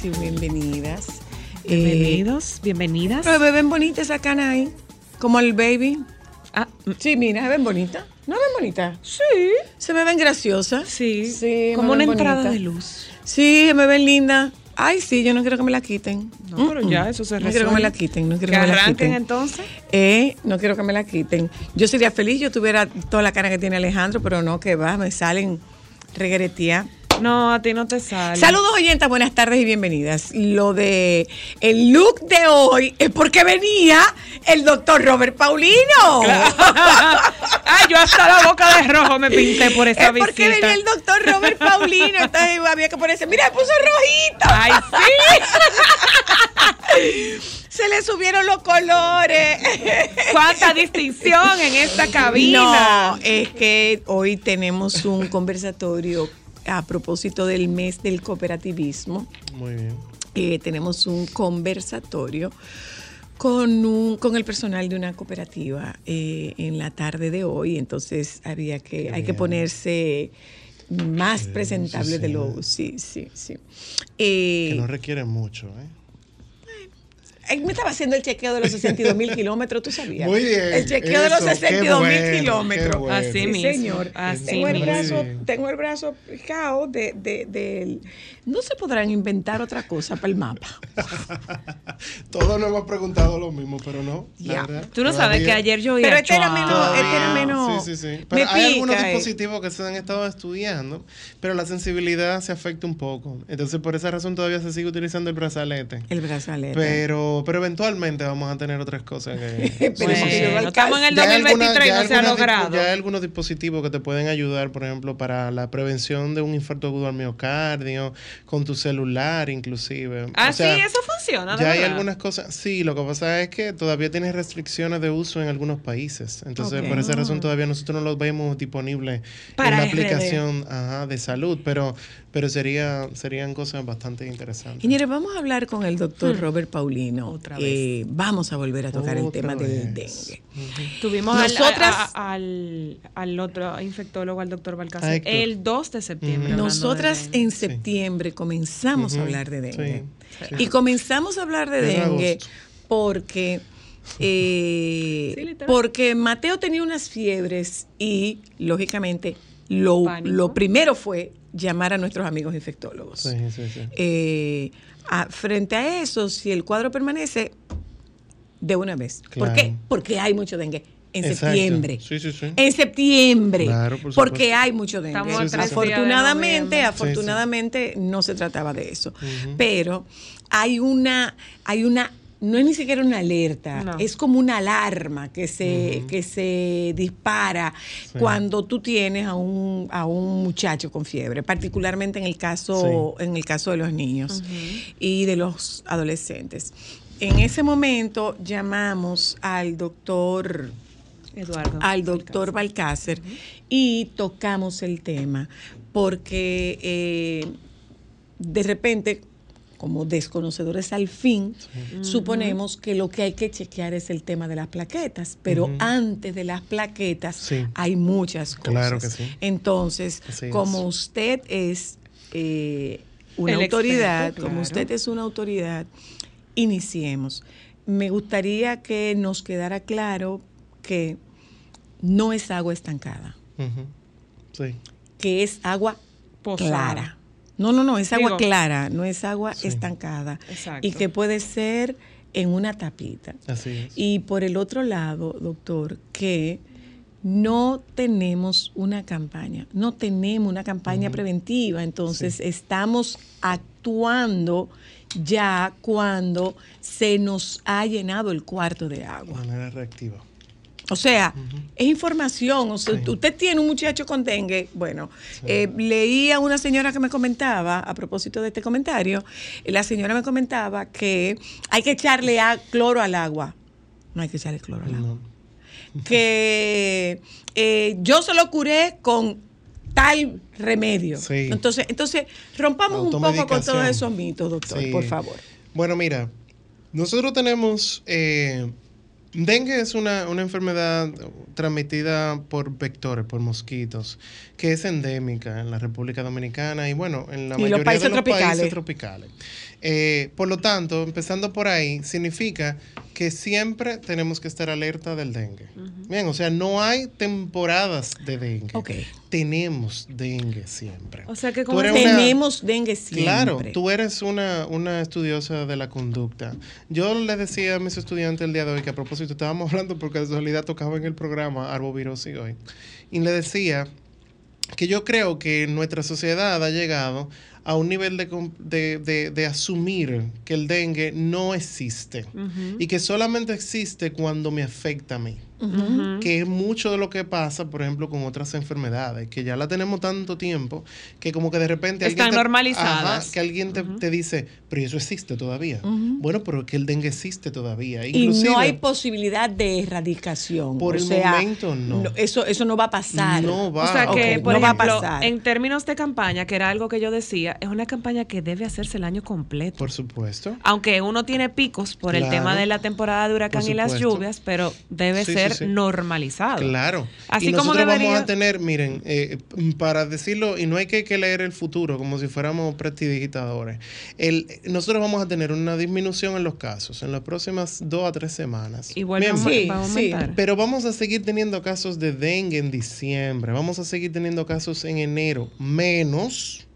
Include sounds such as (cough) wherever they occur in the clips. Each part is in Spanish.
Y bienvenidas. Eh, Bienvenidos, bienvenidas. pero me ven bonita esa cana ahí, como el baby. Ah, mm, Sí, mira, se ven bonita. ¿No ven bonita? sí, Se me ven graciosas. sí, Sí, como una entrada bonita. de luz. Sí, me ven linda. Ay, sí, yo no quiero que me la quiten. No, pero ya eso se No quiero que me resuelve. la quiten, no quiero Que que, me la quiten. entonces. Eh, no quiero que me la quiten. Yo sería feliz, yo tuviera toda la cara que tiene Alejandro, pero no, que va, me salen regueretía. No, a ti no te sale. Saludos oyentas, buenas tardes y bienvenidas. Lo de el look de hoy es porque venía el doctor Robert Paulino. (laughs) Ay, yo hasta la boca de rojo me pinté por esa es porque visita. venía el doctor Robert Paulino. Entonces había que ponerse, mira, me puso rojito. Ay, sí. (laughs) Se le subieron los colores. Cuánta distinción en esta cabina. No, es que hoy tenemos un conversatorio a propósito del mes del cooperativismo. Muy bien. Eh, tenemos un conversatorio con, un, con el personal de una cooperativa eh, en la tarde de hoy. Entonces había que, hay que ponerse más presentable sí, de lo. Sí, sí, sí. Eh, Que no requiere mucho, ¿eh? Ay, Me estaba haciendo el chequeo de los 62 mil kilómetros, ¿tú sabías? Muy bien, El chequeo de los eso, qué 62 mil bueno, kilómetros. bueno. Así Sí, mismo. señor. Así tengo, el mismo. brazo, Muy bien. tengo el brazo picado de, de, del- No se podrán inventar otra cosa para el mapa. (laughs) Todos nos hemos preguntado lo mismo, pero no. Ya. Tú no sabes que ayer yo iba Pero a este era menos- este era menos- Sí, sí, sí. me Pero hay algunos eh. dispositivos que se han estado estudiando, pero la sensibilidad se afecta un poco. Entonces, por esa razón todavía se sigue utilizando el brazalete. El brazalete. Pero, pero eventualmente vamos a tener otras cosas que... (laughs) Estamos en el Ya hay 2023 algunas- y ya no se ha logrado. Ya hay algunos dispositivos que te pueden ayudar, por ejemplo, para la prevención de un infarto agudo al miocardio, con tu celular inclusive. Ah, O sea, sí, eso funciona. Ya hay verdad. algunas cosas, sí, lo que pasa es que todavía tienes restricciones de uso en algunos países. Entonces, por esa razón todavía nosotros no los vemos disponibles Para en la RD. aplicación ajá, de salud, pero, pero sería, serían cosas bastante interesantes. Señores, vamos a hablar con el doctor Robert Paulino. Hmm. Otra Eh, vamos a volver a tocar el tema del vez. dengue. Tuvimos al- Nosotras- a- a- al, al otro infectólogo, al doctor Balcázar, el 2 de septiembre. Hablando Nosotras de- en septiembre comenzamos a hablar de dengue. Sí, sí. Y comenzamos a hablar de En dengue agosto. porque, eh, Sí, porque Mateo tenía unas fiebres y, lógicamente, lo, lo primero fue llamar a nuestros amigos infectólogos. Sí, sí, sí. Eh, a- frente a eso, si el cuadro permanece, de una vez. ¿Por qué? Porque hay mucho dengue. En Exacto. septiembre. Sí, sí, sí. En septiembre. Claro, por porque hay mucho dengue. Afortunadamente, afortunadamente no se trataba de eso. Pero hay una, hay una, no es ni siquiera una alerta, No. es como una alarma que se, que se dispara Sí. cuando tú tienes a un, a un muchacho con fiebre, particularmente en el caso, en el caso de los niños y de los adolescentes. En ese momento llamamos al doctor Eduardo. al doctor Balcácer y tocamos el tema porque eh, de repente como desconocedores al fin, suponemos que lo que hay que chequear es el tema de las plaquetas, pero antes de las plaquetas Sí. hay muchas cosas. Claro que sí. Entonces, Así es. como usted es eh, una El autoridad, experto, como usted es una autoridad, iniciemos. Me gustaría que nos quedara claro que no es agua estancada. Sí. que es agua Posada. clara. No, no, no, es agua Digo- clara, no es agua Sí. estancada. Exacto. Y que puede ser en una tapita. Así es. Y por el otro lado, doctor, que no tenemos una campaña, no tenemos una campaña preventiva, entonces estamos actuando ya cuando se nos ha llenado el cuarto de de agua. manera reactiva. O sea, es información. O sea, Sí. usted tiene un muchacho con dengue. Bueno, eh, leía una señora que me comentaba, a propósito de este comentario, la señora me comentaba que hay que echarle a- cloro al agua. No hay que echarle cloro al agua. No. Que eh, yo se lo curé con tal remedio. Sí. Entonces, entonces, rompamos un poco con todos esos mitos, doctor, Sí. por favor. Bueno, mira, nosotros tenemos... eh, dengue es una, una enfermedad transmitida por vectores, por mosquitos, que es endémica en la República Dominicana y bueno, en la Y los mayoría países de los tropicales. países tropicales. Eh, por lo tanto, empezando por ahí, significa que siempre tenemos que estar alerta del dengue. Bien, o sea, no hay temporadas de dengue. Ok. Tenemos dengue siempre. O sea que como una- Tenemos dengue siempre. Claro, tú eres una, una estudiosa de la conducta. Yo le decía a mis estudiantes el día de hoy que a propósito estábamos (laughs) hablando por casualidad tocaba en el programa Arbovirosis hoy. Y le decía que yo creo que nuestra sociedad ha llegado a un nivel de, de- de- de asumir que el dengue no existe y que solamente existe cuando me afecta a mí Que es mucho de lo que pasa, por ejemplo, con otras enfermedades, que ya la tenemos tanto tiempo, que como que de repente... Están te- normalizadas. Ajá, que alguien te, te dice, pero eso existe todavía. Bueno, pero que el dengue existe todavía. Y Inclusive, no hay posibilidad de erradicación. Por o el sea, momento, no. Eso, eso no va a pasar. No va O sea que, por no va a ejemplo, pasar. en términos de campaña, que era algo que yo decía, es una campaña que debe hacerse el año completo. Por supuesto. Aunque uno tiene picos por el tema de la temporada de huracán y las lluvias, pero debe Sí, sí, ser sí. normalizado. Claro. Así y como nosotros vamos a tener, miren, eh, para decirlo, y no hay que, que leer el futuro como si fuéramos prestidigitadores. El, nosotros vamos a tener una disminución en los casos en las próximas dos a tres semanas. Igual Bien, va, a- Sí, va a sí. aumentar. Pero vamos a seguir teniendo casos de dengue en diciembre, vamos a seguir teniendo casos en enero, menos,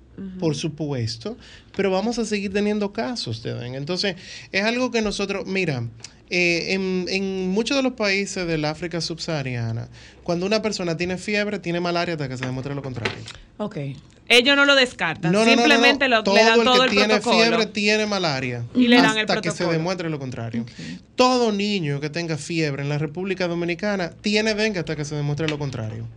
por supuesto, pero vamos a seguir teniendo casos de dengue. Entonces, es algo que nosotros, mira, eh, en, en muchos de los países del África subsahariana, cuando una persona tiene fiebre, tiene malaria hasta que se demuestre lo contrario. Ok. Ellos no lo descartan, No, no, no, no, simplemente lo- todo le dan el todo que el tiene protocolo. fiebre tiene malaria Y le dan hasta el que se protocolo. demuestre lo contrario. Todo niño que tenga fiebre en la República Dominicana tiene dengue hasta que se demuestre lo contrario.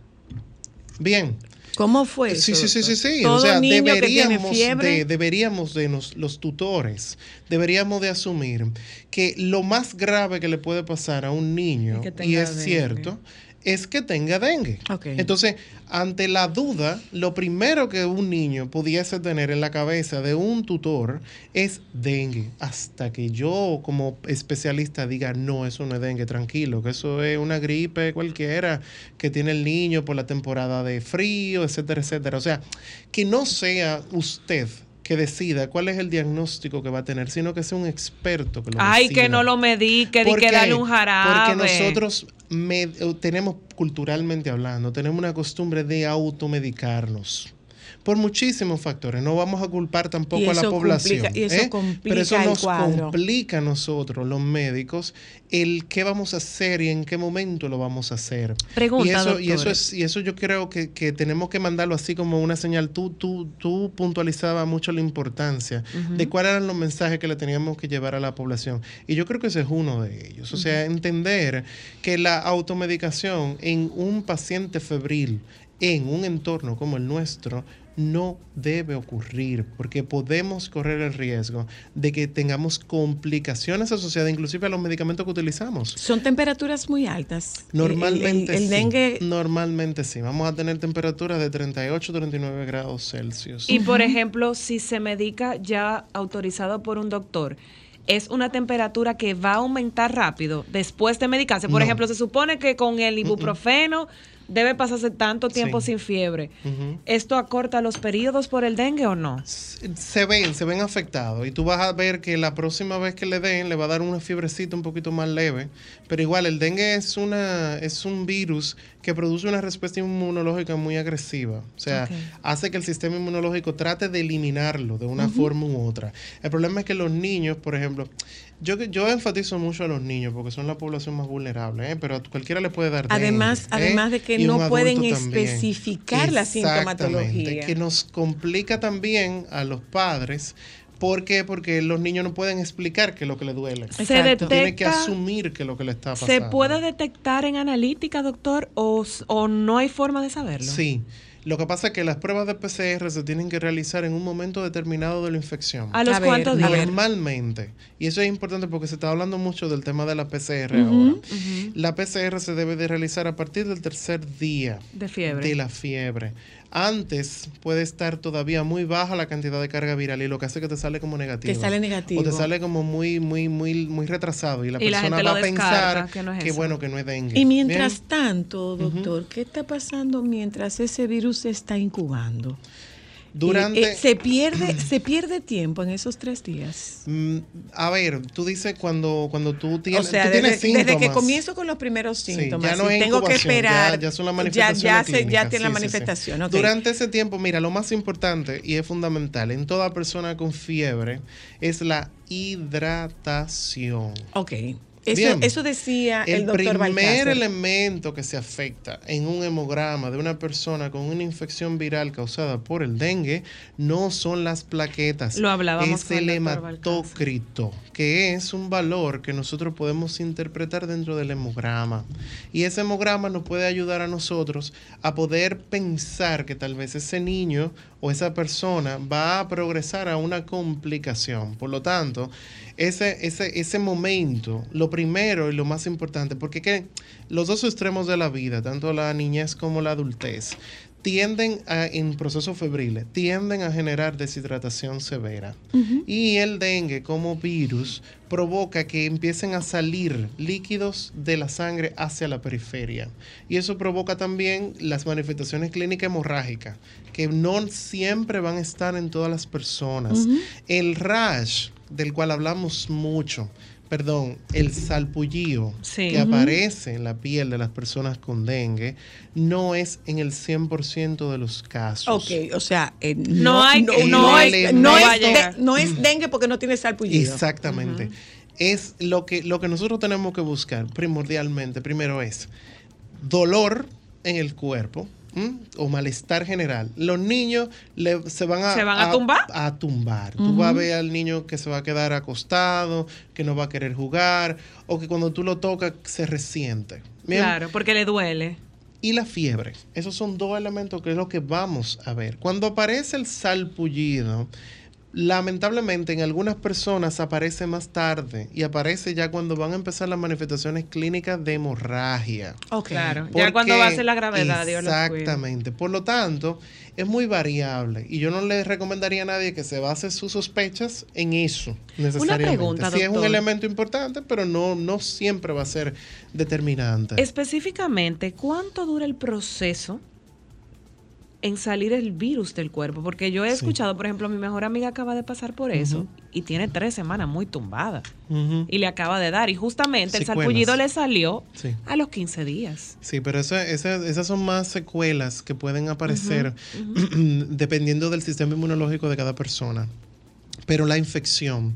Bien. ¿Cómo fue eso? Sí, sí, sí, sí, sí. Todo O sea, niño que tiene deberíamos fiebre. de, deberíamos de nos- los tutores, deberíamos de asumir que lo más grave que le puede pasar a un niño, y es dengue. cierto, es que tenga dengue. Entonces, ante la duda, lo primero que un niño pudiese tener en la cabeza de un tutor es dengue. Hasta que yo, como especialista, diga, no, eso no es dengue, tranquilo, que eso es una gripe cualquiera que tiene el niño por la temporada de frío, etcétera, etcétera. O sea, que no sea usted que decida cuál es el diagnóstico que va a tener, sino que sea un experto que lo Ay, decida. que no lo medique, di ¿Por que dale un jarabe. Porque nosotros tenemos, culturalmente hablando, tenemos una costumbre de automedicarnos. Por muchísimos factores. No vamos a culpar tampoco a la población. complica- y eso ¿eh? complica Pero eso nos complica a nosotros, los médicos, el qué vamos a hacer y en qué momento lo vamos a hacer. Pregunta, y eso, y eso es, y eso yo creo que, que tenemos que mandarlo así como una señal. Tú, tú, tú puntualizabas mucho la importancia de cuáles eran los mensajes que le teníamos que llevar a la población. Y yo creo que ese es uno de ellos. O sea, entender que la automedicación en un paciente febril, en un entorno como el nuestro, no debe ocurrir porque podemos correr el riesgo de que tengamos complicaciones asociadas inclusive a los medicamentos que utilizamos. Son temperaturas muy altas. Normalmente El, el- el sí. dengue. Normalmente sí. Vamos a tener temperaturas de 38 39 grados Celsius. Y por ejemplo, si se medica ya autorizado por un doctor, es una temperatura que va a aumentar rápido después de medicarse. Por No. ejemplo, se supone que con el ibuprofeno debe pasarse tanto tiempo Sí. sin fiebre. ¿Esto acorta los periodos por el dengue o no? se ven, se ven afectados. Y tú vas a ver que la próxima vez que le den, le va a dar una fiebrecita un poquito más leve. Pero igual, el dengue es, una, es un virus que produce una respuesta inmunológica muy agresiva. O sea, hace que el sistema inmunológico trate de eliminarlo de una forma u otra. El problema es que los niños, por ejemplo, yo, yo enfatizo mucho a los niños porque son la población más vulnerable, ¿eh? pero a cualquiera le puede dar dengue, Además, ¿eh? además de que Y no pueden especificar la sintomatología. Que nos complica también a los padres. ¿Por qué? Porque los niños no pueden explicar qué es lo que le duele. Se Exacto. Tienen que detecta, asumir qué es lo que le está pasando. ¿se puede detectar en analítica, doctor, o, o no hay forma de saberlo? Sí. Lo que pasa es que las pruebas de PCR se tienen que realizar en un momento determinado de la infección. ¿A los A ver, cuántos a días? ver. Normalmente. Y eso es importante porque se está hablando mucho del tema de la PCR ahora. La PCR se debe de realizar a partir del tercer día De fiebre. de la fiebre. Antes puede estar todavía muy baja la cantidad de carga viral y lo que hace que te sale como negativo. Que sale negativo. O te sale como muy, muy, muy, muy retrasado y la Y persona va a pensar que no es eso. bueno, que no es dengue. Y mientras Bien. tanto, doctor, ¿qué está pasando mientras ese virus se está incubando? Durante... Eh, eh, se pierde, (clears throat) se pierde tiempo en esos tres días. Mm, a ver, tú dices cuando, cuando tú tienes, o sea, tú desde, tienes desde que síntomas. comienzo con los primeros Sí, síntomas, ya no y tengo que esperar, Ya, ya son las manifestaciones ya, se- ya tiene la sí, manifestación. Durante ese tiempo, mira, lo más importante y es fundamental en toda persona con fiebre es la hidratación. Ok. Eso, Bien. eso decía el, El, doctor primer Balcázar. elemento que se afecta en un hemograma de una persona con una infección viral causada por el dengue no son las plaquetas. Lo hablábamos Es el el que es un valor que nosotros podemos interpretar dentro del hemograma. Y ese hemograma nos puede ayudar a nosotros a poder pensar que tal vez ese niño o esa persona va a progresar a una complicación. Por lo tanto, ese, ese, ese momento, lo primero y lo más importante, porque que los dos extremos de la vida, tanto la niñez como la adultez, tienden a, en procesos febriles, tienden a generar deshidratación severa. Y el dengue como virus provoca que empiecen a salir líquidos de la sangre hacia la periferia. Y eso provoca también las manifestaciones clínicas hemorrágicas, que no siempre van a estar en todas las personas. El rash, del cual hablamos mucho, perdón, el salpullido Sí. que aparece en la piel de las personas con dengue, no es en el 100% de los casos. Ok, o sea, eh, No no, hay- es, es de- no es dengue porque no tiene salpullido. Exactamente. Es lo que, lo que nosotros tenemos que buscar primordialmente. Primero es dolor en el cuerpo ¿m? o malestar general. Los niños le- se van a, ¿Se van a tumbar? a tumbar. Tú vas a ver al niño que se va a quedar acostado, que no va a querer jugar o que cuando tú lo tocas se resiente. Bien. Claro, porque le duele. y la fiebre. Esos son dos elementos que es lo que vamos a ver. Cuando aparece el salpullido, lamentablemente en algunas personas aparece más tarde y aparece ya cuando van a empezar las manifestaciones clínicas de hemorragia. Ok. Claro. Porque- Ya cuando va a ser la gravedad, Dios. Exactamente. Por lo tanto, es muy variable y yo no le recomendaría a nadie que se base sus sospechas en eso necesariamente. pregunta, Sí es un elemento importante, pero no, no siempre va a ser determinante. Específicamente, ¿cuánto dura el proceso en salir el virus del cuerpo? Porque yo he Sí. escuchado, por ejemplo, mi mejor amiga acaba de pasar por eso y tiene tres semanas muy tumbada y le acaba de dar. Y justamente el Secuelas. salpullido le salió Sí. a los 15 días. Sí, pero esa- esa- esas son más secuelas que pueden aparecer (clears throat) dependiendo del sistema inmunológico de cada persona. Pero la infección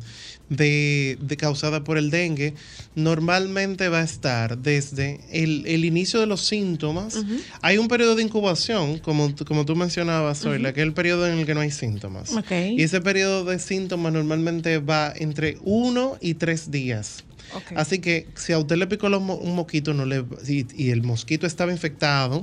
de, de causada por el dengue normalmente va a estar desde el, el inicio de los síntomas. Hay un periodo de incubación, como, tú- como tú mencionabas, Zoila, que es el periodo en el que no hay síntomas. Y ese periodo de síntomas normalmente va entre uno y tres días. Así que si a usted le picó un mosquito no le, y, y el mosquito estaba infectado,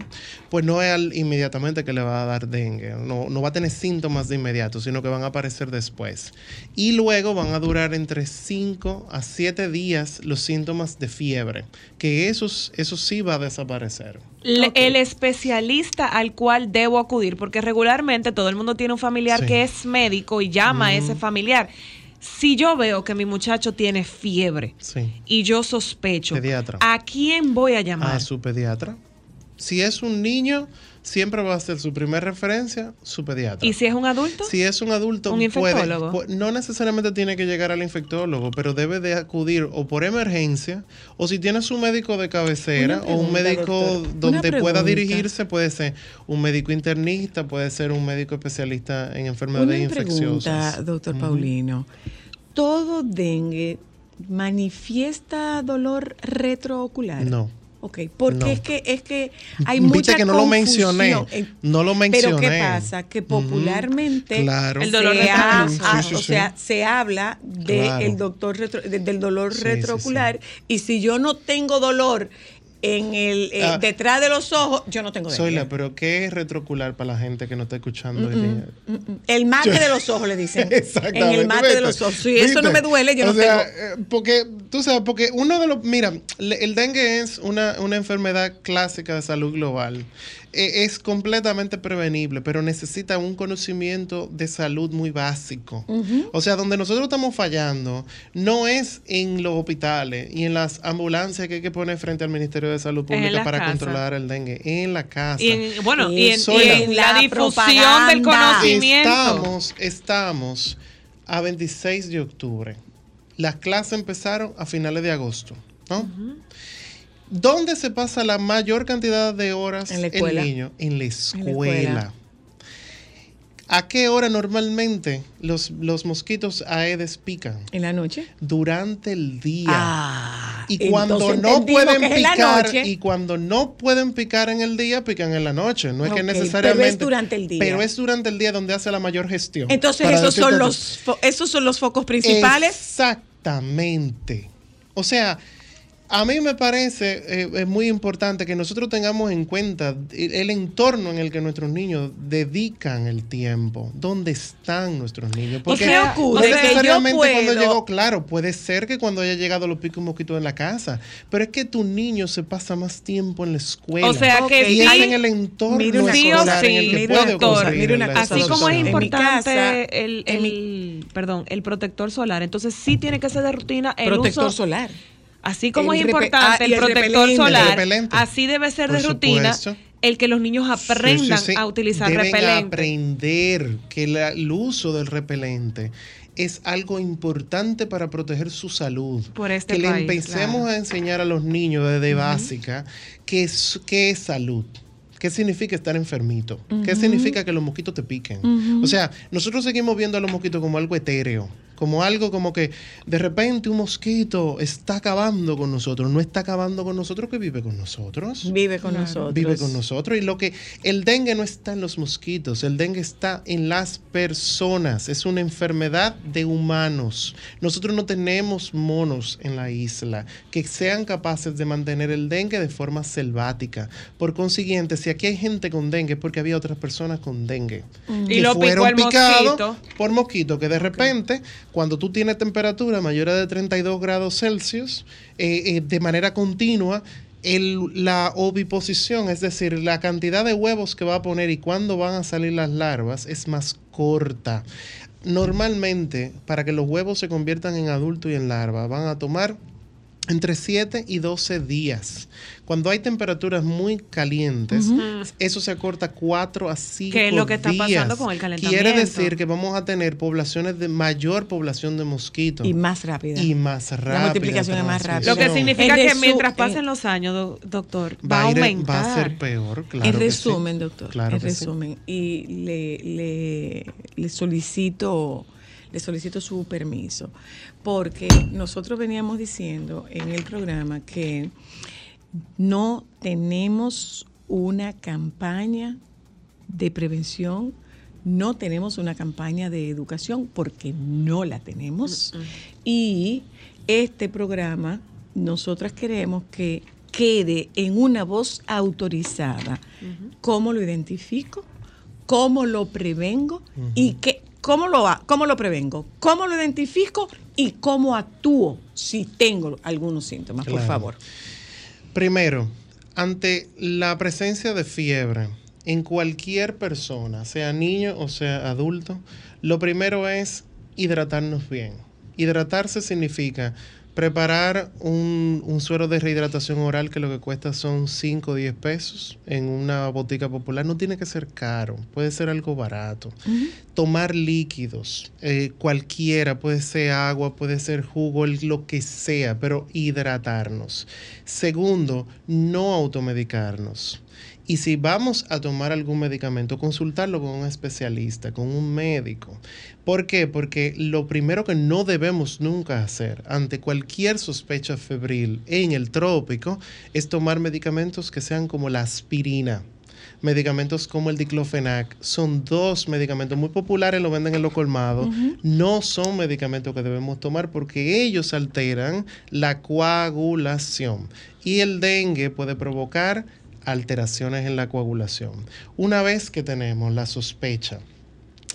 pues no es al- inmediatamente que le va a dar dengue. No, no va a tener síntomas de inmediato, sino que van a aparecer después. Y luego van a durar entre 5 a 7 días los síntomas de fiebre, que esos, eso sí va a desaparecer. Le-. El especialista al cual debo acudir, porque regularmente todo el mundo tiene un familiar Sí. que es médico y llama a ese familiar. Si yo veo que mi muchacho tiene fiebre Sí. y yo sospecho, Pediatra. ¿a quién voy a llamar? A su pediatra. Si es un niño, siempre va a ser su primera referencia su pediatra. ¿Y si es un adulto? Si es un adulto, ¿Un puede- no necesariamente tiene que llegar al infectólogo, pero debe de acudir o por emergencia, o si tiene su médico de cabecera, o un médico doctor. Donde pueda dirigirse, puede ser un médico internista, puede ser un médico especialista en enfermedades Una infecciosas. pregunta, doctor. Paulino. ¿Todo dengue manifiesta dolor retroocular? No. Ok, porque No. es que es que hay Viste mucha que no lo confusión. mencioné. Eh, No lo Pero ¿qué mencioné. pasa? Que popularmente Claro. El dolor se, ha- retroocular. Sí, sí, o sí. sea, se habla de Claro. el doctor retro- de- del dolor Sí, sí, retroocular y si yo no tengo dolor en el eh, Ah. detrás de los ojos, yo no tengo dengue. Soyla, pero ¿qué es retrocular para la gente que no está escuchando? mm. El mate de los ojos le dicen. Exactamente. (laughs) En el mate de los ojos. Si eso no me duele, yo O no sea, tengo. eh, Porque, tú sabes, porque uno de los. Mira, el dengue es una, una enfermedad clásica de salud global. Eh, es completamente prevenible, pero necesita un conocimiento de salud muy básico. O sea, donde nosotros estamos fallando no es en los hospitales y en las ambulancias que hay que poner frente al Ministerio de Salud Pública para casa. controlar el dengue, en la casa. Y en, bueno, y en, y la la, difusión propaganda. del conocimiento. Estamos, estamos a 26 de octubre. Las clases empezaron a finales de agosto, ¿no? ¿Dónde se pasa la mayor cantidad de horas En la el niño? En la la escuela. ¿A qué hora normalmente los, los mosquitos Aedes pican? En la noche. Durante el día. Ah, Y cuando no pueden picar, y cuando no pueden picar en el día, pican en la noche. No es que Ok, pero es necesariamente. durante el día. Pero es durante el día donde hace la mayor gestión. Entonces esos son los esos son los focos principales. Exactamente. O sea, a mí me parece eh, es muy importante que nosotros tengamos en cuenta el, el entorno en el que nuestros niños dedican el tiempo. ¿Dónde están nuestros niños? Porque qué ocurre? no Que yo necesariamente cuando llegó, claro, puede ser que cuando haya llegado los picos mosquitos en la casa, pero es que tu niño se pasa más tiempo en la escuela. O sea que y sí, es en el entorno Mira una Sí o en el que mira puede ocurrir mira una cosa, Así como es importante el, perdón, el protector solar, entonces sí tiene que ser de rutina el Protector uso, solar. Así como El es importante ah, el el protector repelente. solar, El así debe ser Por de rutina supuesto. el que los niños aprendan Sí, sí, sí. a utilizar Deben repelente. aprender que la- el uso del repelente es algo importante para proteger su salud. Por este que país, le empecemos claro. a enseñar a los niños desde básica qué es, qué es salud. ¿Qué significa estar enfermito? ¿Qué significa que los mosquitos te piquen? O sea, nosotros seguimos viendo a los mosquitos como algo etéreo, como algo como que de repente un mosquito está acabando con nosotros. No está acabando con nosotros, que vive con nosotros Vive con nosotros. vive con nosotros y lo que el dengue no está en los mosquitos, el dengue está en las personas, es una enfermedad de humanos. Nosotros no tenemos monos en la isla que sean capaces de mantener el dengue de forma selvática. Por consiguiente, si aquí hay gente con dengue es porque había otras personas con dengue Y lo picó el mosquito. por mosquito que de repente cuando tú tienes temperatura mayores de 32 grados Celsius eh, eh, de manera continua la oviposición, es decir, la cantidad de huevos que va a poner y cuándo van a salir las larvas es más corta. Normalmente, para que los huevos se conviertan en adulto y en larva, van a tomar entre 7 y 12 días. Cuando hay temperaturas muy calientes, eso se acorta 4 a 5 Que es lo que está días. pasando con el Quiere calentamiento. decir que vamos a tener poblaciones de mayor población de mosquitos Y más rápida. y más rápida. multiplicación es más rápida. Lo que significa que mientras en- pasen los años, do- doctor, va, va a aumentar. va a ser peor, claro. en sí. resumen, doctor, Claro en sí. resumen, y le, le, le solicito le solicito su permiso, porque nosotros veníamos diciendo en el programa que no tenemos una campaña de prevención, no tenemos una campaña de educación porque no la tenemos. Y este programa, nosotras queremos que quede en una voz autorizada. ¿Cómo lo identifico? ¿Cómo lo prevengo? ¿Y qué, cómo, lo, cómo lo prevengo? ¿Cómo lo identifico? ¿Y cómo actúo si tengo algunos síntomas? Por favor. Primero, ante la presencia de fiebre en cualquier persona, sea niño o sea adulto, lo primero es hidratarnos bien. Hidratarse significa Preparar un, un suero de rehidratación oral que lo que cuesta son 5 o 10 pesos en una botica popular no tiene que ser caro, puede ser algo barato. Tomar líquidos, eh, cualquiera, puede ser agua, puede ser jugo, lo que sea, pero hidratarnos. Segundo, no automedicarnos. Y si vamos a tomar algún medicamento, consultarlo con un especialista, con un médico. ¿Por qué? Porque lo primero que no debemos nunca hacer ante cualquier sospecha febril en el trópico es tomar medicamentos que sean como la aspirina. Medicamentos como el diclofenac son dos medicamentos muy populares, lo venden en los colmados. No son medicamentos que debemos tomar porque ellos alteran la coagulación. Y el dengue puede provocar alteraciones en la coagulación. Una vez que tenemos la sospecha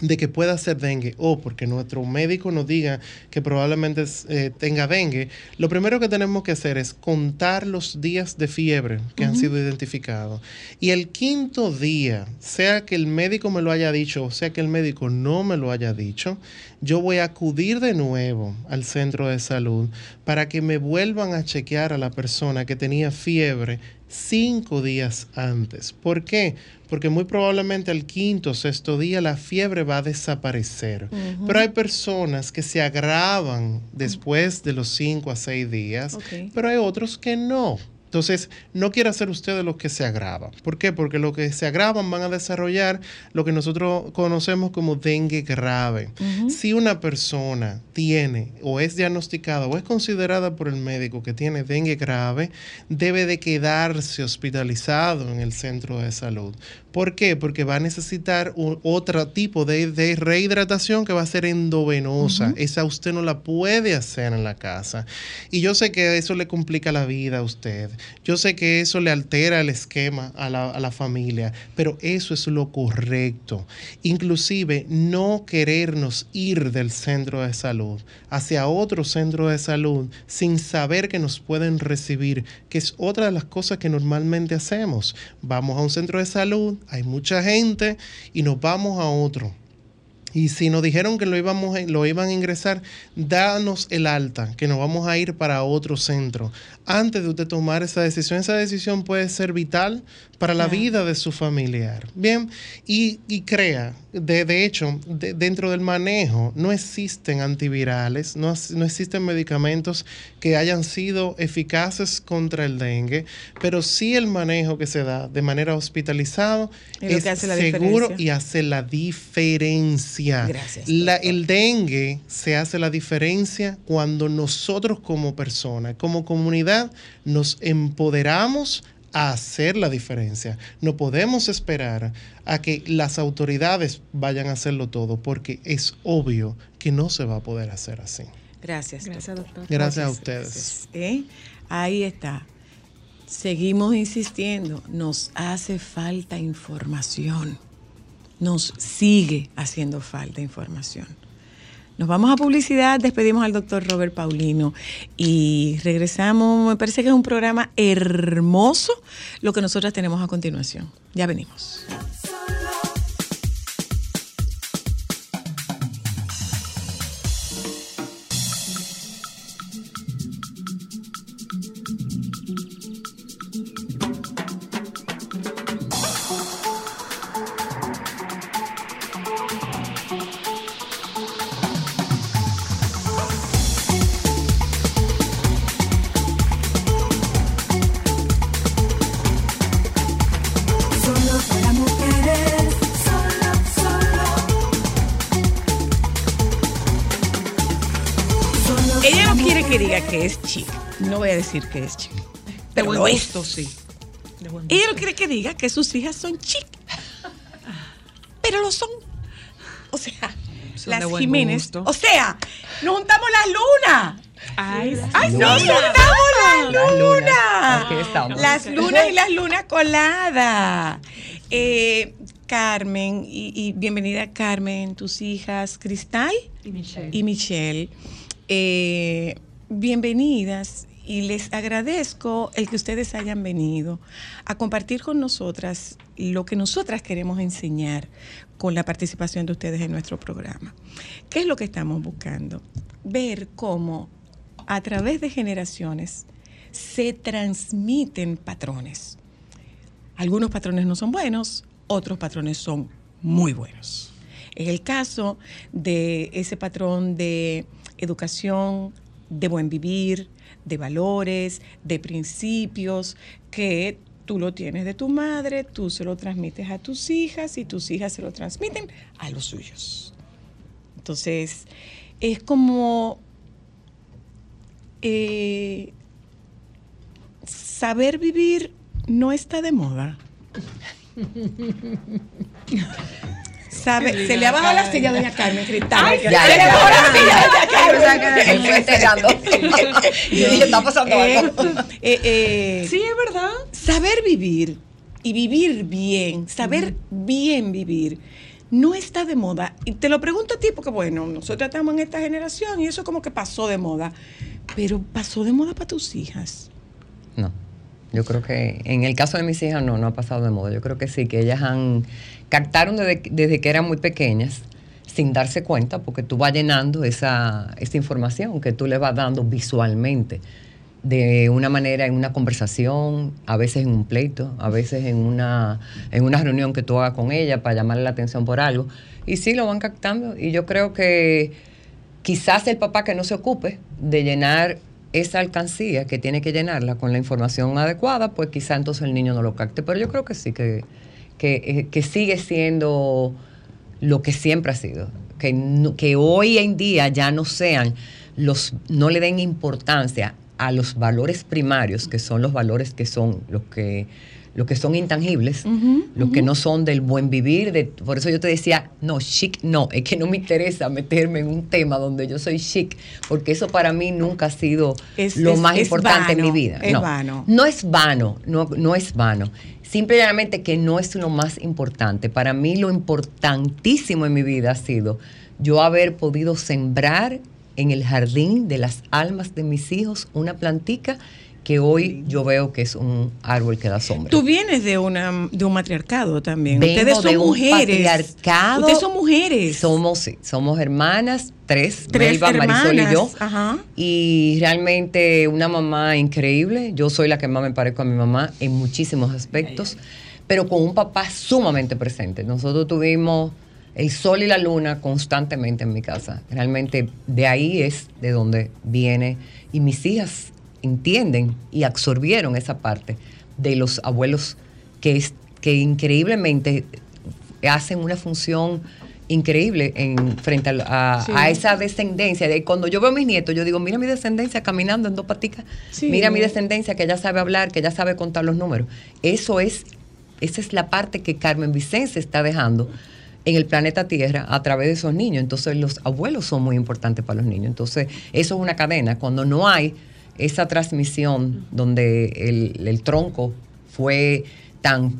de que pueda ser dengue o porque nuestro médico nos diga que probablemente eh, tenga dengue, lo primero que tenemos que hacer es contar los días de fiebre que han sido identificados. Y el quinto día, sea que el médico me lo haya dicho o sea que el médico no me lo haya dicho, yo voy a acudir de nuevo al centro de salud para que me vuelvan a chequear a la persona que tenía fiebre cinco días antes. ¿Por qué? Porque muy probablemente al quinto o sexto día la fiebre va a desaparecer. Pero hay personas que se agravan después de los cinco a seis días, pero hay otros que no. Entonces, no quiera ser usted de los que se agravan. ¿Por qué? Porque los que se agravan van a desarrollar lo que nosotros conocemos como dengue grave. Si una persona tiene o es diagnosticada o es considerada por el médico que tiene dengue grave, debe de quedarse hospitalizado en el centro de salud. ¿Por qué? Porque va a necesitar un- otro tipo de, de rehidratación que va a ser endovenosa. Esa usted no la puede hacer en la casa. Y yo sé que eso le complica la vida a usted. Yo sé que eso le altera el esquema a la, a la familia, pero eso es lo correcto. Inclusive no querernos ir del centro de salud hacia otro centro de salud sin saber que nos pueden recibir, que es otra de las cosas que normalmente hacemos. Vamos a un centro de salud, hay mucha gente y nos vamos a otro. Y si nos dijeron que lo, íbamos, lo iban a ingresar, danos el alta, que nos vamos a ir para otro centro. Antes de usted tomar esa decisión, esa decisión puede ser vital para la vida de su familiar. Bien, y, y crea, de, de hecho, de- dentro del manejo no existen antivirales, no, no existen medicamentos que hayan sido eficaces contra el dengue, pero sí el manejo que se da de manera hospitalizada Es seguro y hace la diferencia. Gracias, La- el dengue se hace la diferencia cuando nosotros como persona, como comunidad, nos empoderamos a hacer la diferencia. No podemos esperar a que las autoridades vayan a hacerlo todo porque es obvio que no se va a poder hacer así. Gracias. Gracias, doctor. doctor. Gracias a ustedes. gracias. ¿Eh? Ahí está. Seguimos insistiendo. Nos hace falta información. Nos sigue haciendo falta información. Nos vamos a publicidad, despedimos al doctor Robert Paulino y regresamos. Me parece que es un programa hermoso lo que nosotros tenemos a continuación. Ya venimos. Que es chic. No voy a decir que es chic. De Pero buen gusto, es. sí. De buen Ella gusto. no quiere que diga que sus hijas son chic. Pero lo son. O sea, Son las Jiménez. gusto. O sea, nos juntamos las lunas. Ay, ¡Ay, sí. nos juntamos las Las lunas. Las lunas y las lunas coladas. Eh, Carmen, y, y bienvenida Carmen, tus hijas Cristal Y Michelle. y Michelle. Eh, bienvenidas y les agradezco el que ustedes hayan venido a compartir con nosotras lo que nosotras queremos enseñar con la participación de ustedes en nuestro programa. ¿Qué es lo que estamos buscando? Ver cómo a través de generaciones se transmiten patrones. Algunos patrones no son buenos, otros patrones son muy buenos. En el caso de ese patrón de educación, de buen vivir, de valores, de principios, que tú lo tienes de tu madre, tú se lo transmites a tus hijas y tus hijas se lo transmiten a los suyos. Entonces, es como eh, saber vivir no está de moda. (laughs) Sabe, se le ha bajado la silla a doña Carmen Cristal. ya, se le ya. la silla a doña Carmen. Fue enterando. Dije, está pasando Eh, algo. eh, eh, Sí, es verdad. saber vivir y vivir bien, saber bien vivir, no está de moda. Y te lo pregunto a ti porque, bueno, nosotros estamos en esta generación y eso como que pasó de moda. Pero pasó de moda para tus hijas. No. Yo creo que en el caso de mis hijas no, no ha pasado de moda. Yo creo que sí, que ellas han captaron desde, desde que eran muy pequeñas sin darse cuenta, porque tú vas llenando esa, esa información que tú le vas dando visualmente de una manera en una conversación, a veces en un pleito, a veces en una, en una reunión que tú hagas con ella para llamarle la atención por algo. Y sí, lo van captando. Y yo creo que quizás el papá que no se ocupe de llenar esa alcancía que tiene que llenarla con la información adecuada, pues quizá entonces el niño no lo capte. Pero yo creo que sí, que, que, eh, sigue siendo lo que siempre ha sido. Que, que hoy en día ya no sean los, no le den importancia a los valores primarios, que son los valores que son los que, los que son intangibles, los que no son del buen vivir. De, por eso yo te decía, no, chic, no, es que no me interesa meterme en un tema donde yo soy chic, porque eso para mí nunca ha sido Es- lo es- más es importante en mi vida. es no, vano. no es vano, no, no es vano. Simplemente que no es lo más importante. Para mí lo importantísimo en mi vida ha sido yo haber podido sembrar en el jardín de las almas de mis hijos una plantica que hoy yo veo que es un árbol que da sombra. Tú vienes de una de un matriarcado también. Vengo Ustedes son de un mujeres. patriarcado. Ustedes son mujeres. Somos, sí, somos hermanas, tres, Tres Melba, Marisol y yo. hermanas, ajá. Y realmente una mamá increíble. Yo soy la que más me parezco a mi mamá en muchísimos aspectos, pero con un papá sumamente presente. Nosotros tuvimos el sol y la luna constantemente en mi casa. Realmente de ahí es de donde viene. Y mis hijas entienden y absorbieron esa parte de los abuelos que, es, que increíblemente hacen una función increíble en frente a, a- Sí. a esa descendencia. De cuando yo veo a mis nietos, yo digo, mira mi descendencia caminando en dos paticas, Sí. mira mi descendencia que ya sabe hablar, que ya sabe contar los números. Eso es, esa es la parte que Carmen Vicente está dejando en el planeta Tierra a través de esos niños. Entonces los abuelos son muy importantes para los niños. Entonces eso es una cadena. Cuando no hay esa transmisión donde el, el tronco fue tan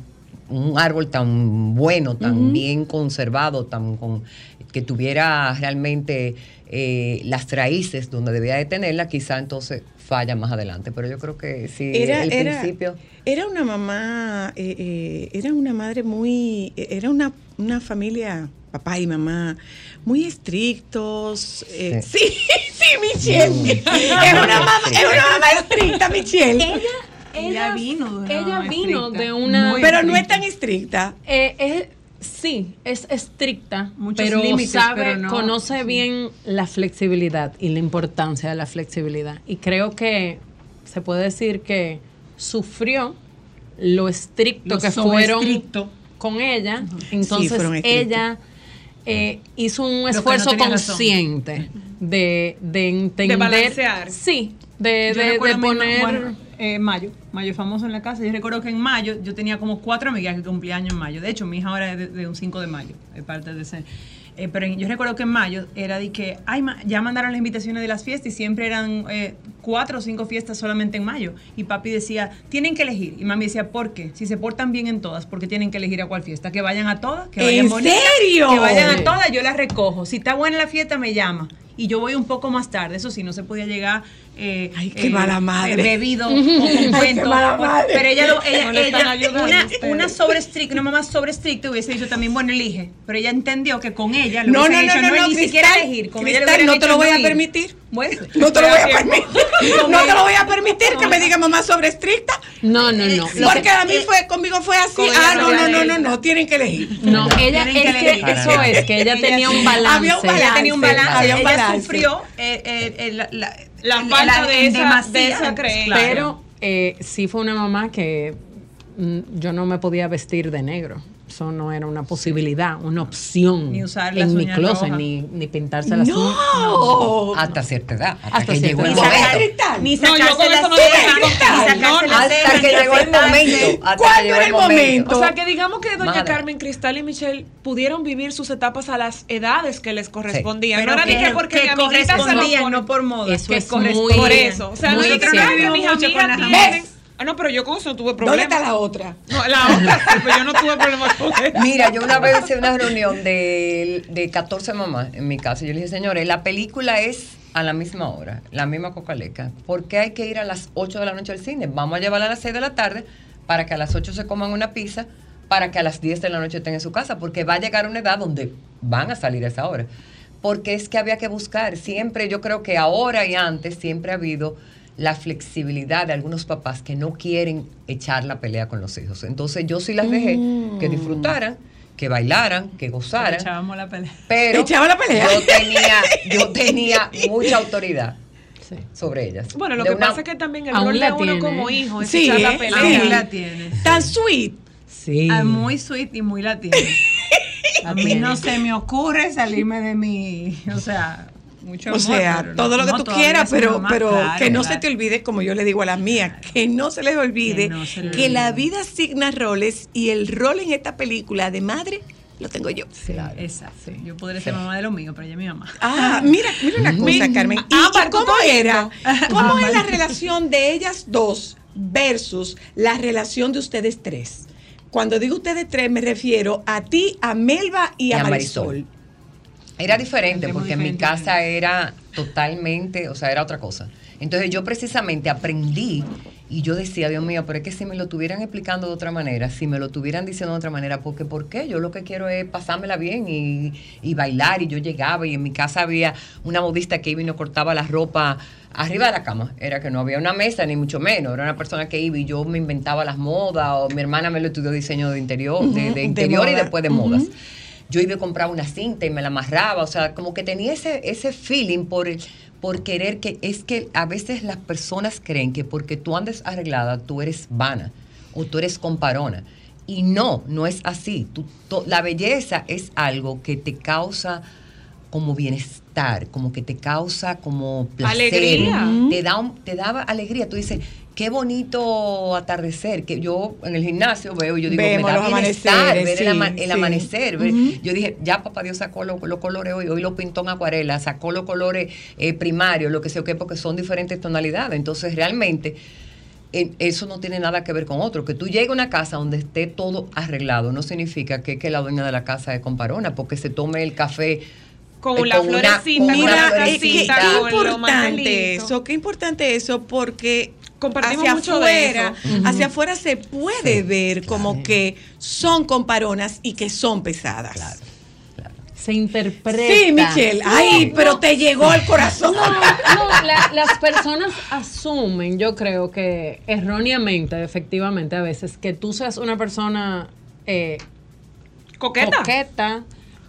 un árbol tan bueno, tan bien conservado, tan con, que tuviera realmente eh, las raíces donde debía de tenerla, quizá entonces falla más adelante. Pero yo creo que sí, Era, el era, principio. era una mamá, eh, eh, era una madre muy, era una, una familia, papá y mamá, muy estrictos. eh, sí, (laughs) sí, Michelle. es, una mamá, es una mamá estricta, Michelle. Ella, Ella vino de una ella mamá vino estricta, de una. muy Pero no es tan estricta. Eh, es- sí, es estricta, Muchos pero límites, sabe, pero no- conoce sí. bien la flexibilidad y la importancia de la flexibilidad. Y creo que se puede decir que sufrió lo estricto Lo que fueron con ella. Entonces ella eh, hizo un no esfuerzo consciente de, de entender. balancear. Sí, de, de- de poner. bueno, eh, mayo, mayo famoso en la casa. Yo recuerdo que en mayo yo tenía como cuatro amigas que cumplían años en mayo. De hecho, mi hija ahora es de, de un 5 de mayo, es parte de ese. Eh, pero en- yo recuerdo que en mayo era de que ay, ma- ya mandaron las invitaciones de las fiestas y siempre eran eh, cuatro o cinco fiestas solamente en mayo. Y papi decía, tienen que elegir. Y mami decía, ¿por qué? Si se portan bien en todas, ¿por qué tienen que elegir a cuál fiesta? Que vayan a todas, que vayan ¿En bonitas, serio? Que vayan a todas, yo las recojo. Si está buena la fiesta, me llama. Y yo voy un poco más tarde. Eso sí, no se podía llegar. eh, Ay, qué eh, mala madre. eh, bebido (laughs) o con cuento. mala o- madre. Pero ella, lo, (laughs) ella, No ella- ayudando una, una sobre estricta, una mamá sobre estricta hubiese dicho también, bueno, elige. Pero ella entendió que con ella lo No, no, hubiesen no, hecho no, no, ni Cristal, siquiera elegir. Con Cristal, no te lo voy a ir. permitir. Bueno, No te lo voy a permitir. No te lo voy a permitir que me diga mamá sobre estricta. No, no, no. Lo Porque que- a mí fue, conmigo fue así. Ah, no no, no, no, no, tienen que elegir. No, ella, Tienen es que eso es, que ella tenía un balance. Había un Ella balance. tenía un balance. había un ella balance. sufrió eh, eh, eh, la, la- La el- falta de esa- demasía. de esa creencia. Pero eh, sí fue una mamá que yo no me podía vestir de negro. Eso no era una posibilidad, una opción Ni usar las en mi closet, ni, ni pintarse las uñas. No. Hasta cierta edad. Hasta, Hasta que cierta llegó el edad. Momento. Ni No, sacarse con la eso no ceja, estoy ni contigo. sacarse No, la Hasta que llegó el momento. Hasta ¿Cuál que llegó era el momento? O sea, que digamos que doña Madre. Carmen Cristal y Michelle pudieron vivir sus etapas a las edades que les correspondían. Pero no era que- ni que porque que mi correspondían, no por moda. Eso que es muy-. Por eso. O sea, no Muy es que cierto. mis Vivimos mucho con las amigas. Ah, no, pero yo con eso no tuve ¿Dónde problema. está la otra? No, la otra sí, (laughs) pero yo no tuve problema con (laughs) eso. Mira, yo una vez hice una reunión de, de 14 mamás en mi casa. Yo le dije, señores, la película es a la misma hora, la misma cocaleca. ¿Por qué hay que ir a las 8 de la noche al cine? Vamos a llevarla a las 6 de la tarde para que a las 8 se coman una pizza, para que a las 10 de la noche estén en su casa, porque va a llegar una edad donde van a salir a esa hora. Porque es que había que buscar. Siempre, yo creo que ahora y antes, siempre ha habido la flexibilidad de algunos papás que no quieren echar la pelea con los hijos. Entonces yo sí las dejé que disfrutaran, que bailaran, que gozaran, Echábamos la pelea. pero Echaba la pelea. yo tenía, yo tenía (laughs) mucha autoridad Sí. sobre ellas. Bueno, lo De que una- pasa es que también el rol de uno tiene. como hijo es Sí, echar la Sí. pelea. Aún la tiene. Tan sweet. Sí. Ah, muy sweet y muy latina. (laughs) La A mí no se me ocurre salirme de mi, o sea, mucho O amor, sea, pero todo no- lo que no, tú quieras, pero, mamá, pero claro, que no claro. se te olvide, como yo le digo a las mías, que no se les olvide Que no se les que la vida asigna roles y el rol en esta película de madre lo tengo yo. Claro. Exacto. Yo podría ser mamá de lo mío, pero ella es mi mamá. Ah, mira, mira una cosa, Carmen. ¿Y, Ah, y tú cómo era? ¿Cómo es la relación de ellas dos versus la relación de ustedes tres? Cuando digo ustedes tres, me refiero a ti, a Melba y, a Marisol. Era diferente porque en mi casa era totalmente, o sea, era otra cosa. Entonces yo precisamente aprendí y yo decía, Dios mío, pero es que si me lo tuvieran explicando de otra manera, si me lo tuvieran diciendo de otra manera, porque ¿por qué? Yo lo que quiero es pasármela bien y, y bailar y yo llegaba y en mi casa había una modista que iba y nos cortaba la ropa arriba de la cama. Era que no había una mesa ni mucho menos, era una persona que iba y yo me inventaba las modas o mi hermana me lo estudió diseño de interior, de, de (laughs) de interior y moda. después de modas yo iba y compraba una cinta y me la amarraba, o sea, como que tenía ese, ese feeling por, por querer que es que a veces las personas creen que porque tú andes arreglada, tú eres vana o tú eres comparona. Y no, no es así. Tú- to- la belleza es algo que te causa como bienestar, como que te causa como placer, Alegría. te da un- te daba alegría. Tú dices, qué bonito atardecer, que yo en el gimnasio veo y yo digo, Vemos me da los bienestar ver el, ama- el sí. amanecer. ver- Yo dije, ya papá Dios sacó lo- los colores hoy, hoy lo pintó en acuarela, sacó los colores eh, primarios, lo que sea, o qué, porque son diferentes tonalidades. Entonces realmente eh, eso no tiene nada que ver con otro. Que tú llegues a una casa donde esté todo arreglado no significa que, que la dueña de la casa es comparona, porque se tome el café Con eh, la una- florecita, con con una Mira, la que, qué con lo importante eso, qué importante eso, porque Compartimos hacia mucho de afuera, hacia afuera se puede ver como que son comparonas y que son pesadas. Claro, claro. Se interpreta. Sí, Michelle. Ay, pero te llegó al corazón. No, no, la- las personas asumen, yo creo que erróneamente, efectivamente, a veces, que tú seas una persona eh, Coqueta. coqueta,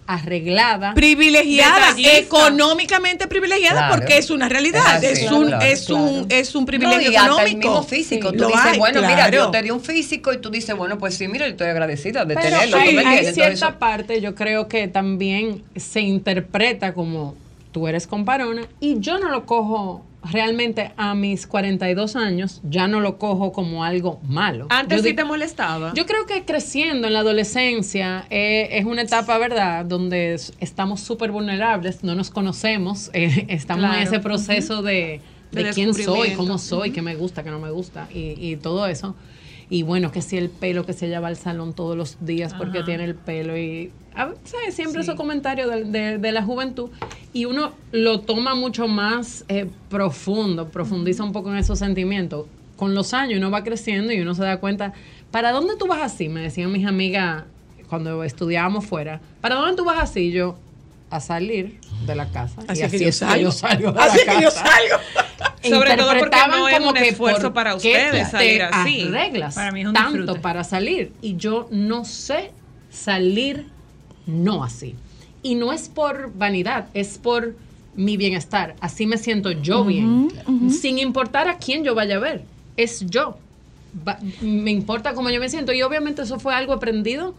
arreglada. privilegiada, económicamente privilegiada, Claro. porque es una realidad, Es un, claro, es un, es un No, privilegio hasta económico. el mismo físico. Sí, Tú lo dices, hay, bueno, mira, yo te di un físico y tú dices, bueno, pues sí, mira, yo estoy agradecida de Pero tenerlo. ¿tú hay, hay? Entonces, cierta parte, yo creo que también se interpreta como tú eres comparona y yo no lo cojo realmente a mis 42 años, ya no lo cojo como algo malo. Antes Yo sí te molestaba. Yo creo que creciendo en la adolescencia eh, es una etapa, ¿verdad?, donde es- estamos súper vulnerables, no nos conocemos, eh, (laughs) estamos en ese proceso de, De de quién soy, cómo soy, qué me gusta, qué no me gusta y, y todo eso. Y bueno, que si el pelo, que si ella va al salón todos los días porque Ajá. tiene el pelo y, ¿sabes? Siempre Sí. esos comentarios de, de- de la juventud y uno lo toma mucho más eh, profundo, profundiza un poco en esos sentimientos. Con los años uno va creciendo y uno se da cuenta, ¿para dónde tú vas así? Me decían mis amigas cuando estudiábamos fuera, ¿para dónde tú vas así? Yo, a salir de la casa. Así y es que yo salgo. salgo de Así la que yo salgo. Sobre todo porque no es como un que esfuerzo para ustedes te salir así. arreglas Para mí es un tanto disfrute. para salir y yo no sé salir no así. Y no es por vanidad, es por mi bienestar. Así me siento yo bien, sin importar a quién yo vaya a ver. Es yo. Va- me importa cómo yo me siento y obviamente eso fue algo aprendido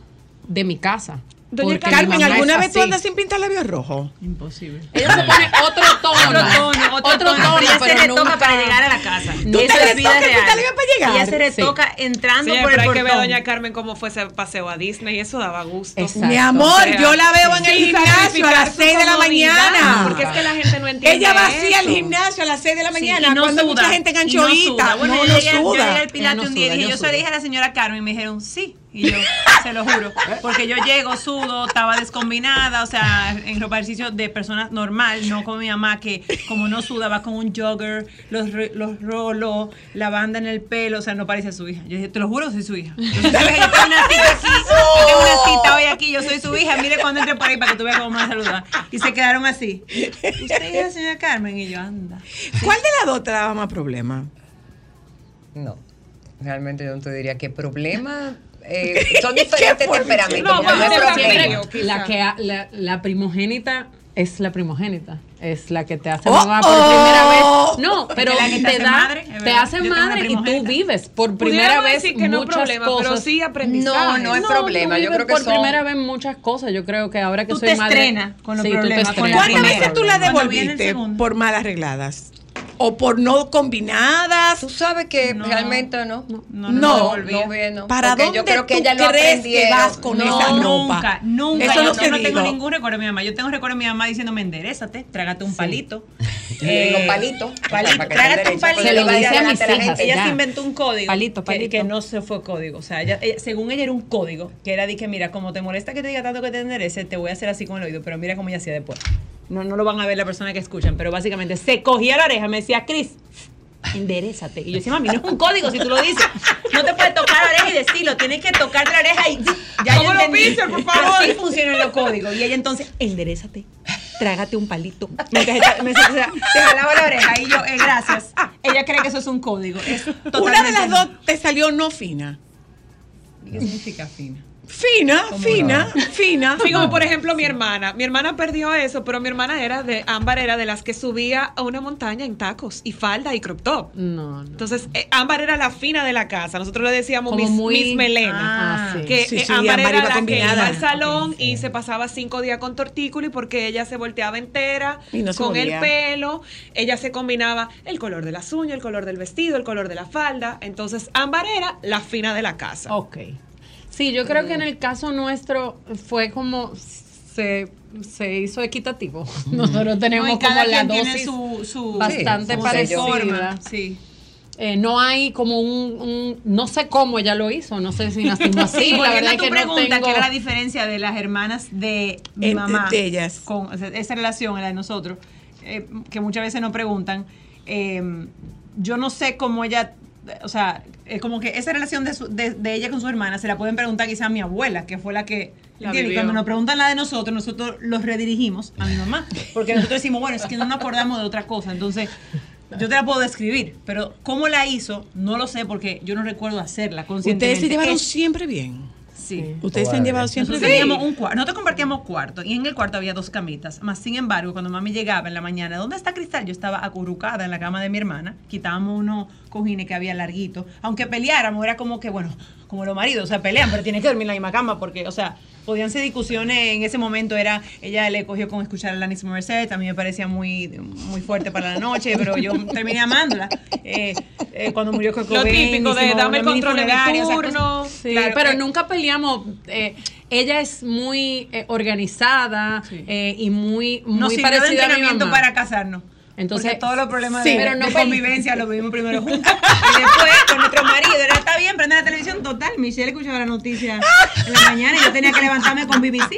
de mi casa. Doña Carmen, ¿alguna es vez tú andas sin pintar labios rojos? Imposible. Ella se pone (laughs) otro tono. Otro tono, otro, tono, pero ella se pero retoca nunca- para llegar a la casa. ¿Tú te Eso es vida real. te la ibas para llegar? Ella se retoca entrando Señora, por pero el hay que ver a portón. doña Carmen cómo fue ese paseo a Disney y eso daba gusto. Exacto. Mi amor, O sea, yo la veo en el sin gimnasio a las su 6 de la mañana. Porque es que la gente no entiende Ella va así al gimnasio a las 6 de la Sí, mañana no cuando suda, mucha gente ganchoita. suda. No, yo, no llegué, yo llegué suda. al no un día y suda, yo se lo suda. dije a la señora Carmen y me dijeron, sí. Y yo, (laughs) se lo juro. Porque yo llego, sudo, estaba descombinada, o sea, en ropa de ejercicio de persona normal, no como mi mamá que como no suda, va con un jogger, los, los rolos, la banda en el pelo, o sea, no parece su hija. Yo dije, te lo juro, soy su hija. Entonces, yo tengo una cita aquí, yo tengo una cita hoy aquí, yo soy su hija, mire cuando entre por ahí para que tú veas cómo me saluda. Y se quedaron así. ¿Usted es la señora Carmen? Y yo, anda. ¿Cuál de las dos te daba más problema? No, realmente yo no te diría que problema. Eh, (laughs) son diferentes temperamentos. No, pero no es problema. quizá. la que la, la primogénita es la primogénita, es la que te hace Oh, mamá por oh. primera vez. No, pero la que te te, hace da, madre, te hace madre y tú vives por primera vez decir que no muchas problema, cosas. pero sí aprendizaje. No, no es problema. tú Yo creo que por son- primera vez muchas cosas. Yo creo que ahora que Tú soy te madre, con los sí, tú te problemas, con la estrenas. ¿Cuántas veces tú la devolviste segundo. por mal arregladas? ¿O por no combinadas? Tú sabes que No. realmente no. No, No, no, No, no. ¿Para Porque dónde yo creo que tú crees que vas con No, esa ropa? Nunca, nunca. Eso yo, no yo te no tengo ningún recuerdo de mi mamá. Yo tengo recuerdo de mi mamá diciéndome, enderezate, trágate un palito. Yo (laughs) digo palito, Palito, trágate un palito. Se lo dice a mis hijas. Ella ya. se inventó un código Palito, que- palito. Que, no se fue código. O sea, ella- ella- según ella era un código que era de que, mira, como te molesta que te diga tanto que te enderece, te voy a hacer así con el oído, pero mira cómo ella hacía después. No, no lo van a ver la persona que escuchan, pero básicamente se cogía la oreja, me decía, Cris, enderezate. Y yo decía, mami, no es un código si tú lo dices. No te puedes tocar la oreja y decirlo, tienes que tocarte la oreja y ya yo ¿Cómo lo entendí. piensas, por favor? Así funcionan los códigos. Y ella entonces, enderezate, trágate un palito. Me, o sea, se jalaba la oreja y yo, eh, gracias. Ella cree que eso es un código. Es Una de las dos te salió no fina. ¿Qué significa fina? Fina, fina, fina. Como por ejemplo mi hermana. Mi hermana perdió eso, pero mi hermana era de, Ámbar era de las que subía a una montaña en tacos y falda y crop top. No, no. Entonces, eh, Ámbar era la fina de la casa. Nosotros le decíamos Miss, muy- Miss Melena. Ah, sí. Que Sí, eh, sí, Ámbar Ámbar era la que iba al salón y se pasaba cinco días con tortícoli porque ella se volteaba entera Y no se con el pelo. Ella se combinaba el color de las uñas, el color del vestido, el color de la falda. Entonces, Ámbar era la fina de la casa. Ok. Sí, yo creo que en el caso nuestro fue como se, se hizo equitativo. (laughs) Nosotros tenemos No, y como cada la quien tiene dosis su, su bastante su parecida. forma. Sí. Eh, no hay como un, un- no sé cómo ella lo hizo, no sé si nacimos así, (laughs) Sí, la verdad es tu que no pregunta, tengo que era la diferencia de las hermanas de mi En- mamá de ellas. con o sea, esa relación, la de nosotros, eh, que muchas veces nos preguntan, eh, yo no sé cómo ella, o sea, es como que esa relación de, su- de, de ella con su hermana se la pueden preguntar quizá a mi abuela, que fue la que... Cuando nos preguntan la de nosotros, nosotros los redirigimos a mi mamá. Porque nosotros decimos, bueno, es que no nos acordamos de otra cosa. Entonces, yo te la puedo describir, pero cómo la hizo, no lo sé porque yo no recuerdo hacerla conscientemente. Ustedes se llevaron Es- siempre bien. Sí. Ustedes se han llevado siempre Nosotros bien. teníamos un cuarto, nosotros compartíamos cuarto y en el cuarto había dos camitas. Más sin embargo, cuando mami llegaba en la mañana, ¿dónde está Cristal? Yo estaba acurrucada en la cama de mi hermana, quitábamos unos cojines que había larguitos. Aunque peleáramos, era como que, bueno, como los maridos, o sea, pelean, pero tienen que dormir en la misma cama porque, o sea, podían ser discusiones en ese momento. Era, ella le cogió con escuchar a Alanis Morissette, a mí me parecía muy, muy fuerte para la noche, pero yo terminé amándola. Eh, eh, cuando murió Kurt Lo típico de dame el control de mi turno. Sí, Claro, pero eh, nunca peleamos. eh, ella es muy eh, organizada Sí. eh, y muy, muy nos de parecida a mi entrenamiento mamá. para casarnos. Entonces, Porque todos los problemas sí, de, pero no de pele- convivencia los vivimos primero (laughs) juntos. Y después con nuestro marido, era, está bien, prende la televisión total. Michelle escuchaba la noticia en la mañana y yo tenía que levantarme con BBC.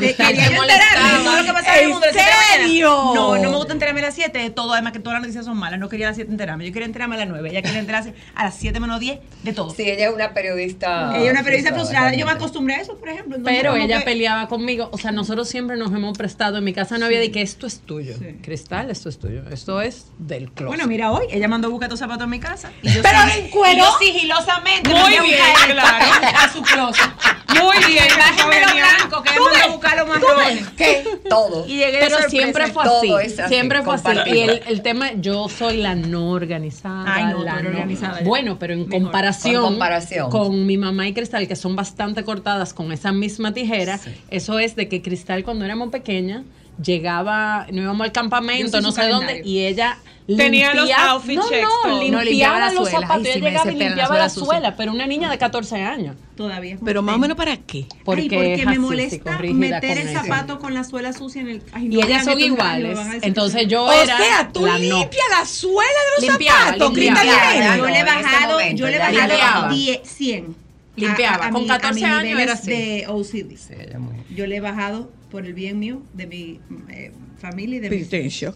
De- quería yo enterarme de todo lo que pasaba en el ¿En mundo serio? No, no me gusta enterarme a las 7 de todo, además que todas las noticias son malas. No quería a las 7 enterarme. Yo quería enterarme a las 9. Ella quería enterarse a las 7 menos 10 de todo. Sí, ella es una periodista. Ella es una periodista frustrada. Yo me acostumbré a eso, por ejemplo. Entonces, Pero ella que- peleaba conmigo. O sea, nosotros siempre nos hemos prestado. En mi casa no había de que esto es tuyo. Cristal, esto es tuyo. Esto es del closet. Bueno, mira, hoy ella mandó a buscar tus zapatos a mi casa. Y yo Pero en cuero. y yo sigilosamente Muy bien, buscar claro. a su closet. Muy bien, Eugenia. blancos, que ella mandó a buscar los marrones. ¿Qué? Todo. Y llegué de Pero sorpresa. siempre fue así. siempre fue así. Y el, el tema, yo soy la no organizada. Ay, no, la eres organizada. Bueno, pero en Mejor. comparación, Con comparación. con mi mamá y Cristal, que son bastante cortadas con esa misma tijera, eso es de que Cristal, cuando éramos pequeñas, llegaba, no íbamos al campamento, no sé dónde, y ella Tenía los limpiaba- outfit no, checks, no, limpiaba, No, limpiaba la los suela. zapatos, sí, ella llegaba y la limpiaba la sucia. suela, pero una niña de 14 años. Todavía. Pero más o menos para qué? Porque, Ay, porque es me así, molesta meter el eso. zapato con la suela sucia en el. Ay, Y no, ellas vean son iguales. Entonces yo O era sea, tú la no. limpias la suela de los Limpiaba, zapatos, limpiaba. Cristal Limpiaba. Yo le he bajado, momento yo le he bajado limpiaba. 10, 100. Limpiaba. A- a Con mi- 14 a mis años era así. de OCD. Sí, ella muy. Yo le he bajado por el bien mío, de mi eh, familia y de mi. Intention.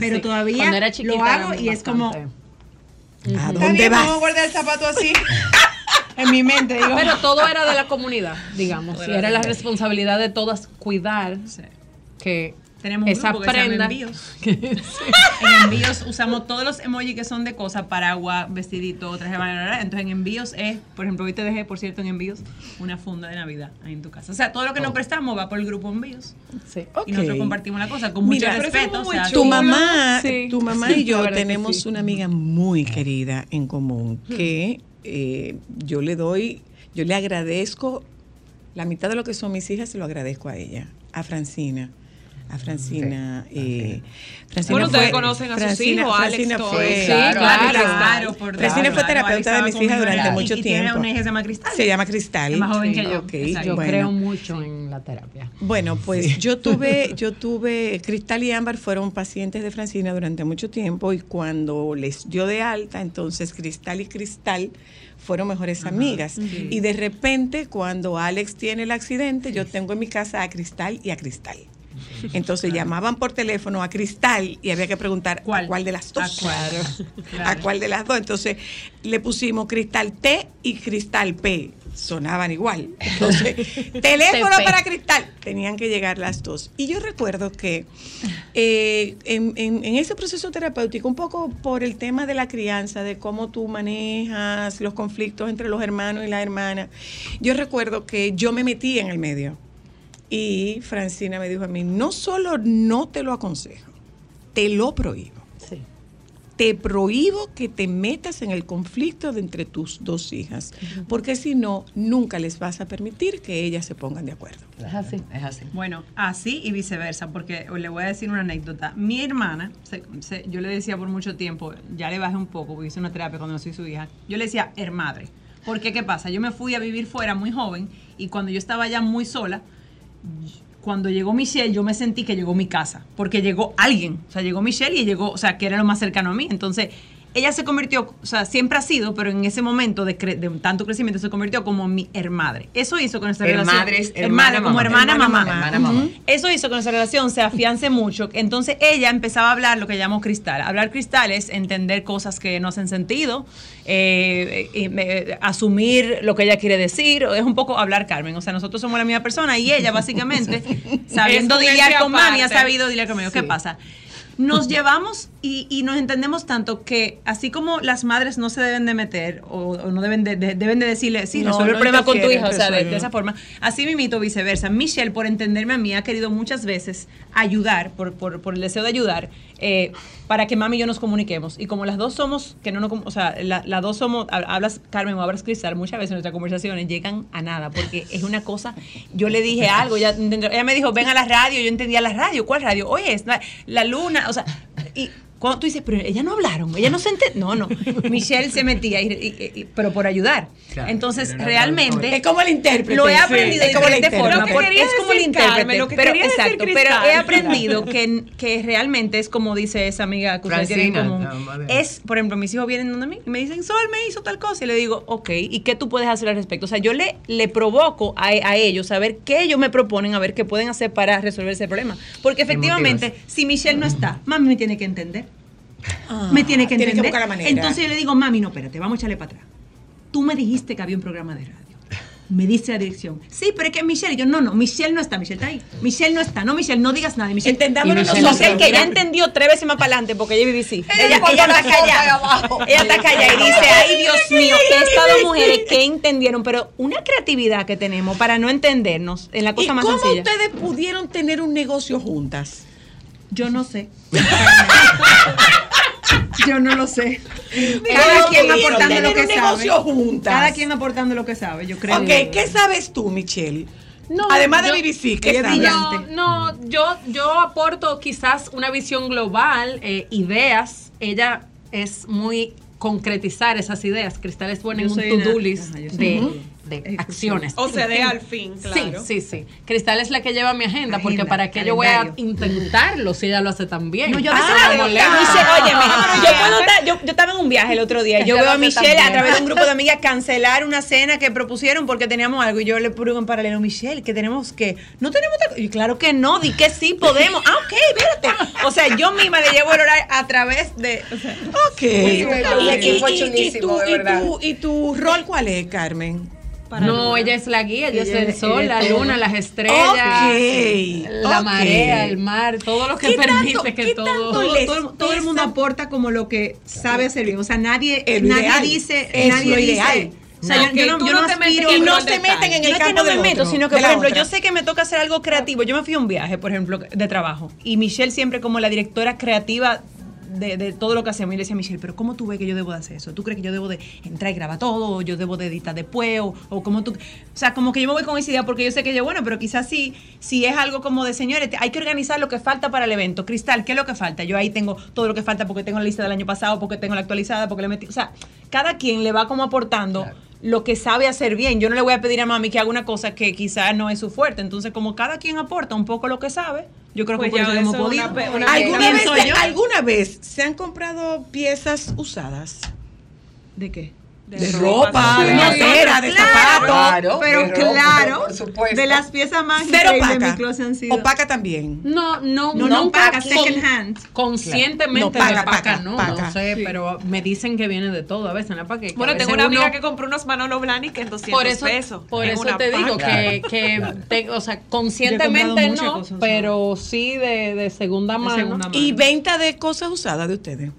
Pero Sí. todavía Cuando era chiquita lo hago y es como. ¿A dónde vas? Vamos a guardar el zapato así. en mi mente, digo. Pero todo era de la comunidad, digamos. Y era la responsabilidad de todas cuidar Sí. que Tenemos un esa grupo que se llama prenda. envíos. (laughs) En envíos usamos todos los emojis que son de cosas, paraguas, vestidito, traje de. Entonces en envíos es, por ejemplo, hoy te dejé, por cierto, en envíos, una funda de Navidad ahí en tu casa. O sea, todo lo que nos prestamos va por el grupo envíos. Sí. Y nosotros compartimos la cosa con Mira, mucho respeto. es o sea. Tu mamá, Sí. tu mamá Sí, y yo tenemos sí. una amiga muy querida en común que eh, yo le doy, yo le agradezco la mitad de lo que son mis hijas, se lo agradezco a ella, a Francina. A Francina. eh, Francina Bueno, ustedes fue- conocen a sus hijos, Alex, Francina todo fue- eso. claro, claro. Claro, por Francina fue terapeuta Alex de mis hijas durante conmigo mucho y- y tiene tiempo. una hija que se llama Cristal. Se llama Cristal. Es más joven Sí, que yo. Yo bueno. creo mucho en la terapia. Bueno, pues yo tuve, (laughs) yo tuve, Cristal y Ámbar fueron pacientes de Francina durante mucho tiempo y cuando les dio de alta, entonces Cristal y Cristal fueron mejores amigas. Y de repente, cuando Alex tiene el accidente, yo tengo en mi casa a Cristal y a Cristal. Entonces llamaban por teléfono a Cristal y había que preguntar ¿Cuál? a cuál de las dos. ¿A cuál? (laughs) ¿A Claro. cuál de las dos? Entonces le pusimos Cristal T y Cristal P. Sonaban igual. Entonces, (laughs) teléfono para Cristal. Tenían que llegar las dos. Y yo recuerdo que eh, en, en- en ese proceso terapéutico, un poco por el tema de la crianza, de cómo tú manejas los conflictos entre los hermanos y la hermana, yo recuerdo que yo me metí en el medio. Y Francina me dijo a mí, no solo no te lo aconsejo, te lo prohíbo Sí. te prohíbo que te metas en el conflicto de entre tus dos hijas, porque si no, nunca les vas a permitir que ellas se pongan de acuerdo. Es así. Es así. Bueno, así y viceversa, porque le voy a decir una anécdota. Mi hermana, se- se- yo le decía por mucho tiempo, ya le bajé un poco, porque hice una terapia cuando no soy su hija, yo le decía hermadre. Porque, ¿qué pasa? Yo me fui a vivir fuera muy joven y cuando yo estaba ya muy sola, cuando llegó Michelle, yo me sentí que llegó mi casa, porque llegó alguien, o sea, llegó Michelle y llegó, o sea, que era lo más cercano a mí. Entonces, ella se convirtió, o sea, siempre ha sido, pero en ese momento de, cre- de tanto crecimiento se convirtió como mi hermadre. Eso hizo con nuestra relación. es hermana, como hermana, Hermana, mamá. mamá. Hermana, mamá. Eso hizo que nuestra relación se afiance mucho. Entonces ella empezaba a hablar lo que llamamos cristal. Hablar cristal es entender cosas que no hacen sentido, eh, eh, eh, asumir lo que ella quiere decir. Es un poco hablar Carmen. O sea, nosotros somos la misma persona y ella básicamente, (laughs) sabiendo lidiar con mami, ha sabido lidiar conmigo. ¿Qué pasa? Nos llevamos y, y nos entendemos tanto que así como las madres no se deben de meter o, o no deben de, de- deben de decirle, sí, No, resuelve no el problema con tu hija, o sea, de, esa forma. Así mismito viceversa. Michelle, por entenderme a mí, ha querido muchas veces ayudar, por, por, por el deseo de ayudar, eh, para que mami y yo nos comuniquemos. Y como las dos somos, que no nos, o sea, la- las dos somos, hab- hablas Carmen o hablas Cristal, muchas veces nuestras conversaciones llegan a nada, porque es una cosa, yo le dije algo, ella, ella me dijo, ven a la radio, yo entendía la radio, ¿cuál radio? Oye, es la, la luna, o sea, y Cuando tú dices, pero ella no hablaron, ella no se ente- No, no. (laughs) Michelle se metía, y- y- y- pero por ayudar. Claro, Entonces, realmente. Es como el intérprete. Lo he sí, aprendido de es como el diferente intérprete. forma. Lo que es como el intérprete. Carmen, lo que pero, exacto, pero he aprendido que, que realmente es como dice esa amiga que ustedes tienen común. Es, por ejemplo, mis hijos vienen donde mí y me dicen, Sol me hizo tal cosa. Y le digo, ok, ¿y qué tú puedes hacer al respecto? O sea, yo le, le provoco a, a ellos a ver qué ellos me proponen, a ver qué pueden hacer para resolver ese problema. Porque efectivamente, si Michelle no está, mami me tiene que entender. Ah, me tiene que tiene entender. buscar la manera. Entonces yo le digo, mami, no, espérate, vamos a echarle para atrás. Tú me dijiste que había un programa de radio. Me dice la dirección. Sí, pero es que Michelle, y yo, no, no, Michelle no está, Michelle está ahí. Michelle no está, no, Michelle, no digas nada. Michelle, Entendámonos Michelle, nosotros. Michelle, que ya entendió tres veces más para adelante porque ella vive así. Ella, ella la está callada. Ella está callada y dice, ay, Dios mío, he estado mujeres que entendieron, pero una creatividad que tenemos para no entendernos en la ¿Y cosa más cómo sencilla. ustedes pudieron tener un negocio juntas? Yo no sé. (laughs) Yo no lo sé. Cada quien aportando lo que sabe. juntas? Cada quien aportando lo que sabe, yo creo. Ok, ¿qué sabes tú, Michelle? No, Además de yo- BBC, ¿qué ella es brillante. No, no, yo, yo aporto quizás una visión global, eh, ideas. Ella es muy concretizar esas ideas. Cristal es buena Yo en un to-do list soy de, Ejecución. acciones. O se dé al fin, claro. Sí, sí, sí. Cristal es la que lleva mi agenda, porque para qué yo voy a intentarlo si ella lo hace tan bien. No, yo a Ah, veces molesta. Michelle, óyeme, Ah. yo, cuando ta- yo, yo estaba en un viaje el otro día. (laughs) Yo veo a Michelle a través de un grupo de amigas cancelar una cena que propusieron porque teníamos algo. Y yo le pongo en paralelo, Michelle, que tenemos que. No tenemos tal. Y claro que no, di que sí podemos. Ah, ok, espérate. O sea, yo misma le llevo el horario a través de. o sea, Ok. el equipo fue y, de y verdad. tú- ¿Y tu rol cuál es, Carmen? No, ella es la guía, ella, Ella es el sol, la luna, las estrellas, la marea, el mar, todo lo que ¿Qué permite tanto- que todo. todo, todo- todo el mundo aporta como lo que sabe hacer bien. O sea, nadie, Es lo nadie ideal. dice, Es nadie lo dice. ideal. O sea, No, yo, no, tú yo no no te aspiro en Y no el se meten en el no es que no me meto, otro, sino que, por ejemplo, otra. yo sé que me toca hacer algo creativo. Yo me fui a un viaje, por ejemplo, de trabajo. Y Michelle siempre como la directora creativa de, de todo lo que hacemos. Y le decía a Michelle, pero ¿cómo tú ves que yo debo de hacer eso? ¿Tú crees que yo debo de entrar y grabar todo? ¿O yo debo de editar después? ¿O, o cómo tú...? O sea, como que yo me voy con esa idea porque yo sé que yo, bueno, pero quizás sí, si es algo como de, señores, hay que organizar lo que falta para el evento. Cristal, ¿qué es lo que falta? Yo ahí tengo todo lo que falta porque tengo la lista del año pasado, porque tengo la actualizada, porque le metí... O sea, cada quien le va como aportando. Lo que sabe hacer bien. Yo no le voy a pedir a mami que haga una cosa que quizás no es su fuerte. Entonces, como cada quien aporta un poco lo que sabe, yo creo Pues que por ya eso hemos eso es podido. una pe- una ¿Alguna Pienso vez, yo. ¿Alguna vez se han comprado piezas usadas? ¿De qué? De ropa, de sí. cartera, de Claro, zapatos. Claro, pero de ropa, claro, por supuesto. de las piezas más de opaca. mi closet han sido. Opaca también. No, no, No, no, con- second hand. Conscientemente No, paga, de paca, no, paga. no sé, Sí. pero me dicen que viene de todo a veces en la paca. y que a Bueno, tengo una amiga uno- que compró unos Manolo Blahnik en 200 por eso, pesos. por eso te digo paca. que, que (laughs) te- o sea, conscientemente no, pero sí de, de segunda De mano. segunda mano. Y venta de cosas usadas de ustedes.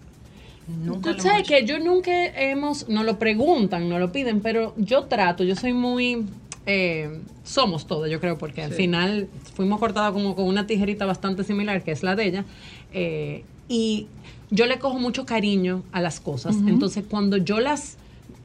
Tú sabes que yo nunca hemos, no lo preguntan, no lo piden, pero yo trato, yo soy muy, eh, somos todos, yo creo, porque al final fuimos cortadas como con una tijerita bastante similar, que es la de ella, eh, y yo le cojo mucho cariño a las cosas, entonces cuando yo las...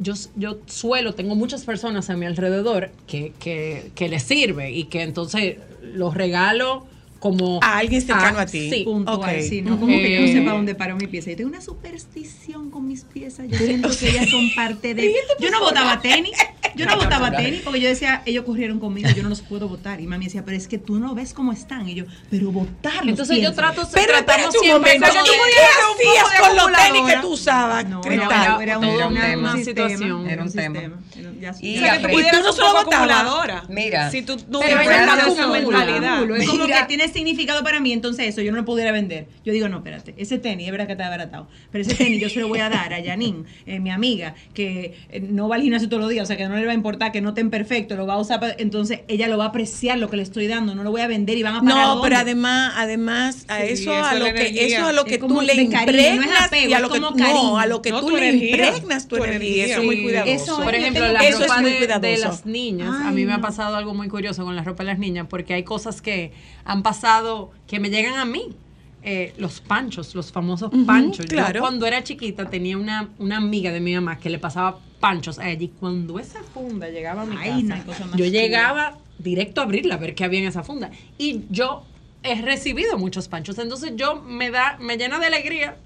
Yo, yo suelo, tengo muchas personas a mi alrededor que, que, que les sirve y que entonces los regalo como... A alguien cercano a ti. Sí, Puntual, Ok. sí, ¿no? Como que yo no Eh, sé para dónde paro mi pieza. Yo tengo una superstición con mis piezas. Yo siento que ellas son parte de. Yo no botaba tenis. Yo no botaba tenis porque yo decía, ellos corrieron conmigo, yo no los puedo votar. Y mami decía, pero es que tú no ves cómo están. Y yo, pero votarlos. Entonces yo trato, Pero tratamos siempre momento. como ¿Qué de- hacías con los tenis que tú usabas, No, Cristal? era, una, un tema. una situación. situación. Era un tema. Y O sea, que tú aprendí- pudieras ¿Y tú no un se lo poco botabas? acumuladora. Mira. Si tú no Pero esa acumula. mentalidad. Es como Mira. que tiene significado para mí, entonces eso yo no lo pudiera vender. Yo digo, no, espérate, ese tenis, es verdad que está abaratado, pero ese tenis yo se lo voy a dar a (laughs) Janine, eh, mi amiga, que eh, no va al gimnasio todos los días, o sea, que no le va a importar, que no estén perfecto, lo va a usar, para- entonces ella lo va a apreciar lo que le estoy dando, no lo voy a vender y van a pagar No, dónde. pero además, además a Sí, eso, eso a lo que eso a lo que tú le de cariño, no es impregnas apego, y a lo que no, a lo que No, tú le impregnas tu, tu energía, eso es muy cuidadoso. Eso Por ejemplo, la Eso ropa muy de, cuidadoso. de las niñas. a mí me ha no. pasado algo muy curioso con la ropa de las niñas, porque hay cosas que han pasado que me llegan a mí. Eh, los panchos, los famosos panchos. claro. Yo cuando era chiquita tenía una, una amiga de mi mamá que le pasaba panchos a ella y cuando esa funda llegaba a mi Ay, casa, cosa más yo chula. llegaba directo a abrirla a ver qué había en esa funda. Y yo he recibido muchos panchos, entonces yo me da, me llena de alegría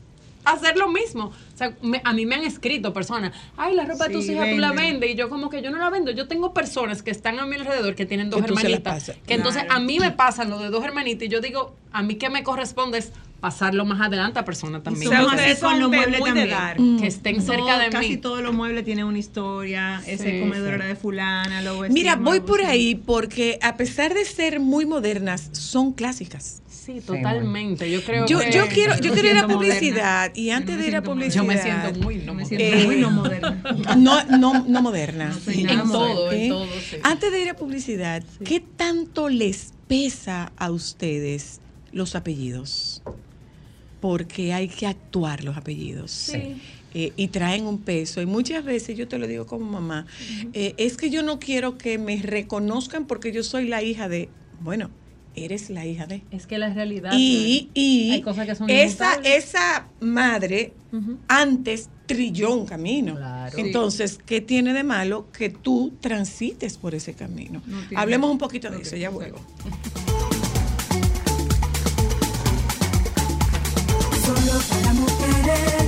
hacer lo mismo. O sea, me- a mí me han escrito personas, ay, la ropa de tus hijas tú la vendes. Y yo como que yo no la vendo. Yo tengo personas que están a mi alrededor que tienen dos Que hermanitas. Que entonces a mí me pasan lo de dos hermanitas y yo digo, a mí que me corresponde es pasarlo más adelante a personas también. somos ustedes así con son los muebles muy de también. dar. que estén cerca de casi mí. todos los muebles tienen una historia. Ese Sí, comedor sí. era de fulana, lo Mira, vestimos, voy por ahí porque a pesar de ser muy modernas, son clásicas. Sí, totalmente. Yo creo Yo, que yo quiero, yo quiero ir a moderna. publicidad y antes de ir a publicidad. yo me siento muy no Me moderna. siento Eh, muy no moderna. (laughs) No, no, no moderna. No En todo, en todo, sí. Antes de ir a publicidad, ¿qué tanto les pesa a ustedes los apellidos? Porque hay que actuar los apellidos. Sí. Eh, y traen un peso. Y muchas veces yo te lo digo como mamá, eh, es que yo no quiero que me reconozcan porque yo soy la hija de, bueno, eres la hija de. Es que la realidad. Y, y hay cosas que son esa, esa madre antes trilló un camino. Claro. Entonces, ¿qué tiene de malo que tú transites por ese camino? No. Hablemos un poquito de eso, ya vuelvo. (laughs) Solo para mujeres,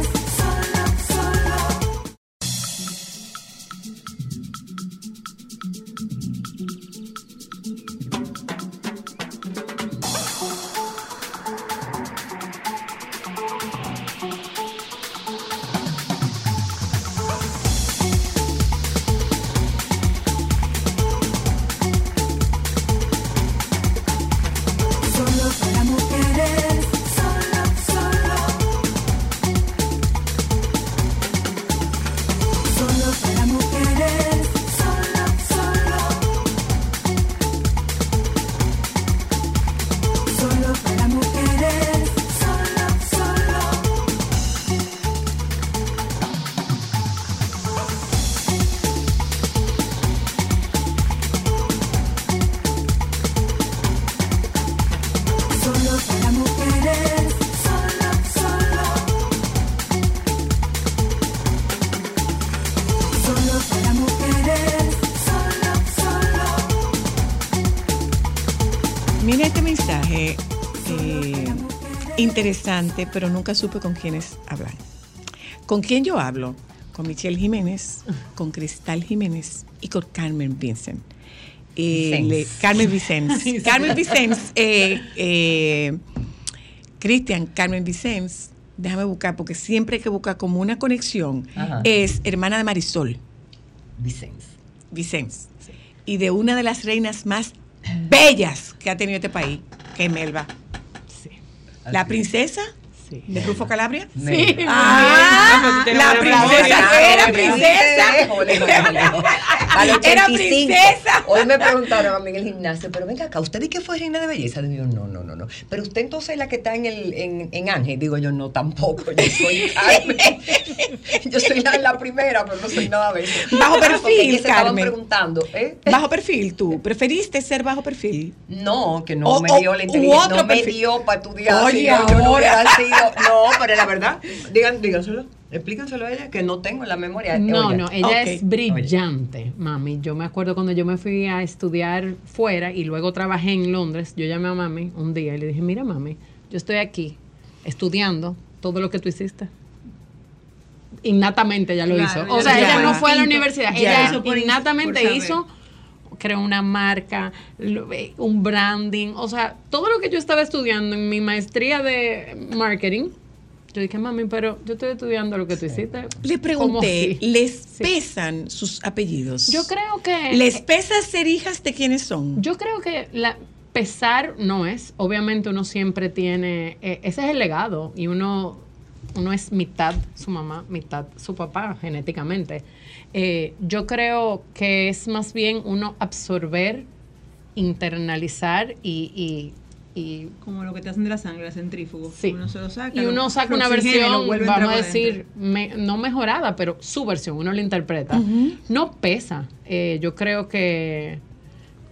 interesante, pero nunca supe con quiénes hablar. ¿Con quién yo hablo? Con Michelle Jiménez, con Cristal Jiménez y con Carmen Vincent. Eh, le- Carmen Vicens. (laughs) Carmen Vicens, eh, eh, Cristian, Carmen Vicens, déjame buscar, porque siempre hay que buscar como una conexión. Ajá. Es hermana de Marisol. Vicens. Vicens. Y de una de las reinas más bellas que ha tenido este país, que es Melba. La princesa Sí. de Rufo Calabria. Sí. Ah, la princesa, era princesa. Era 85. princesa. Hoy me preguntaron a mí en el gimnasio, pero venga acá, ¿usted y qué fue reina de belleza? Digo no, no, no, no. Pero usted entonces es la que está en el en, en Ángel. Digo yo, no, tampoco. Yo soy (laughs) Carmen. yo soy la, la primera, pero no soy nada de eso. Bajo Porque perfil, se estaban Carmen. preguntando, ¿eh? Bajo perfil, tú. ¿Preferiste ser bajo perfil? No, que no O- me o- dio la inteligencia, no me perfil. dio para estudiar. Oye, si no, yo no sido. No, pero la verdad, digan, díganselo, explícanselo a ella, que no tengo en la memoria. No, Oye, no, ella es brillante, mami. Yo me acuerdo cuando yo me fui a estudiar fuera y luego trabajé en Londres, yo llamé a mami un día y le dije, mira mami, yo estoy aquí estudiando todo lo que tú hiciste. Innatamente ella lo Claro, hizo. O ya sea, ella no fue a la universidad, Ya. ella Hizo por innatamente por hizo, creó una marca, eh, un branding, o sea, todo lo que yo estaba estudiando en mi maestría de marketing. Yo dije, mami, pero yo estoy estudiando lo que tú hiciste. Le ¿Cómo pregunté? ¿les Sí. pesan sus apellidos? Yo creo que. ¿Les pesa ser hijas de quiénes son? Yo creo que la pesar no es. Obviamente uno siempre tiene. eh, ese es el legado. Y uno, uno es mitad su mamá, mitad su papá, genéticamente. Eh, yo creo que es más bien uno absorber, internalizar y. y- y Como lo que te hacen de la sangre, el centrífugo. Sí. Uno se lo saca. y lo- uno saca una versión, vamos a decir, me- no mejorada, pero su versión, uno la interpreta. No pesa. Eh, yo creo que,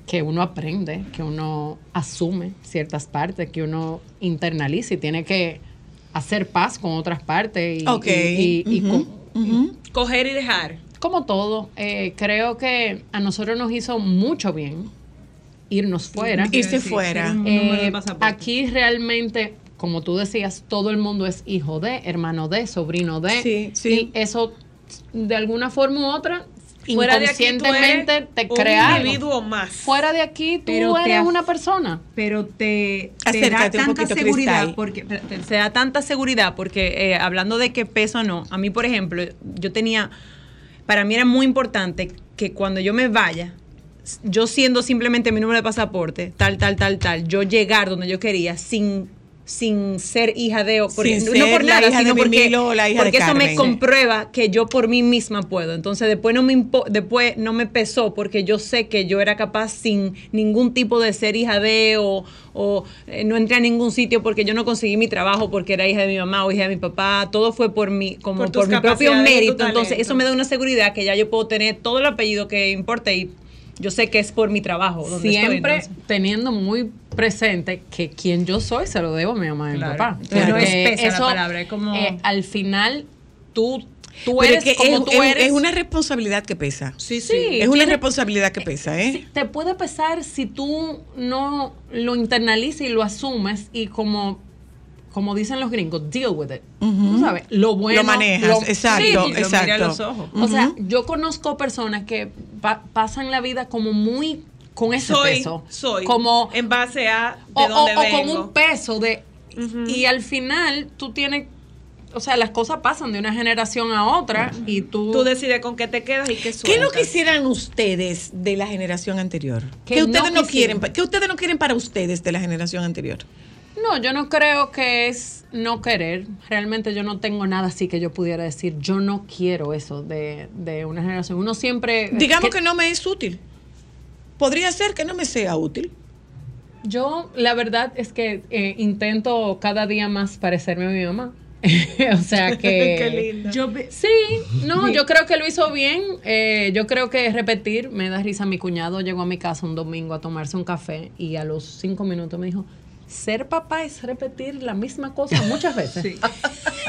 que uno aprende, que uno asume ciertas partes, que uno internaliza y tiene que hacer paz con otras partes. Y, Ok. y-. Coger y dejar. como todo, eh, creo que a nosotros nos hizo mucho bien irnos fuera. Irse Sí, fuera. ser un número de Eh, pasaporte. aquí realmente como tú decías, todo el mundo es hijo de, hermano de, sobrino de. Sí, sí. Y eso, de alguna forma u otra, Fuera de aquí tú eres te un crea algo. individuo más. Fuera de aquí tú Pero eres una persona. pero te, te da un tanta seguridad Cristal. porque te, te da tanta seguridad porque eh, hablando de que peso no a mí por ejemplo yo tenía para mí era muy importante que cuando yo me vaya yo siendo simplemente mi número de pasaporte tal tal tal tal yo llegar donde yo quería sin sin ser hija de o porque- Sin no ser por nada sino porque, la hija de eso me comprueba que yo por mí misma puedo. Entonces después no me impo- después no me pesó porque yo sé que yo era capaz sin ningún tipo de ser hija de o, o, eh, no entré a ningún sitio porque yo no conseguí mi trabajo porque era hija de mi mamá o hija de mi papá. Todo fue por mi como Por por, mi propio mérito. Entonces eso me da una seguridad que ya yo puedo tener todo el apellido que importe y yo sé que es por mi trabajo donde Siempre entonces. teniendo muy presente que quien yo soy se lo debo a mi mamá y a mi papá. Claro. No es pesa la palabra, es como- eh, al final tú, tú Pero eres es que como es, tú es- eres. es una responsabilidad que pesa. sí, es una tiene- responsabilidad que pesa, ¿eh? Sí, te puede pesar si tú no lo internalizas y lo asumes y como como dicen los gringos, deal with it. Tú sabes, lo bueno. Lo manejas, exacto, y lo mira exacto. los ojos. O sea, yo conozco personas que pa- pasan la vida como muy con ese soy, peso. soy. Como en base a de o, dónde o- con un peso de y al final tú tienes o sea las cosas pasan de una generación a otra y tú, Tú decides con qué te quedas y qué sueltas. ¿Qué no quisieran ustedes de la generación anterior? Que ¿Qué ustedes no no, quieren? ¿Qué ustedes no quieren para ustedes de la generación anterior? No yo no creo que es no querer realmente yo no tengo nada así que yo pudiera decir yo no quiero eso de, de una generación uno siempre Digamos que, no me es útil. Podría ser que no me sea útil. Yo, la verdad es que eh, intento cada día más parecerme a mi mamá. (laughs) o sea (laughs) que. Qué lindo. Yo Sí, no, yo creo que lo hizo bien. Eh, yo creo que repetir, me da risa. Mi cuñado llegó a mi casa un domingo a tomarse un café y a los cinco minutos me dijo: Ser papá es repetir la misma cosa muchas veces.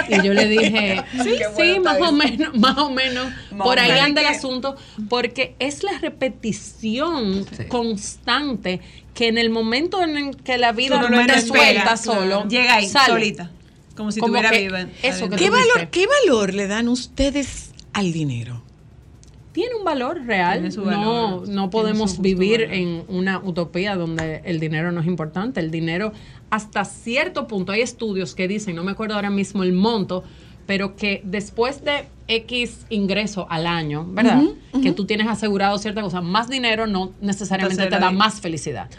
Y yo le dije, (laughs) sí, sí, más o menos, más o menos. por ahí anda el asunto, porque es la repetición constante que en el momento en el que la vida no te suelta solo, Llega ahí, sale. solita. Como si Como tuviera que viva. eso que ¿Qué valor. ¿Qué valor le dan ustedes al dinero? Tiene un valor real. Tiene su no, valor. no podemos vivir valor. en una utopía donde el dinero no es importante. El dinero, hasta cierto punto, hay estudios que dicen, no me acuerdo ahora mismo el monto, pero que después de X ingreso al año, ¿verdad? Que tú tienes asegurado cierta cosa, más dinero no necesariamente Entonces, te da más felicidad.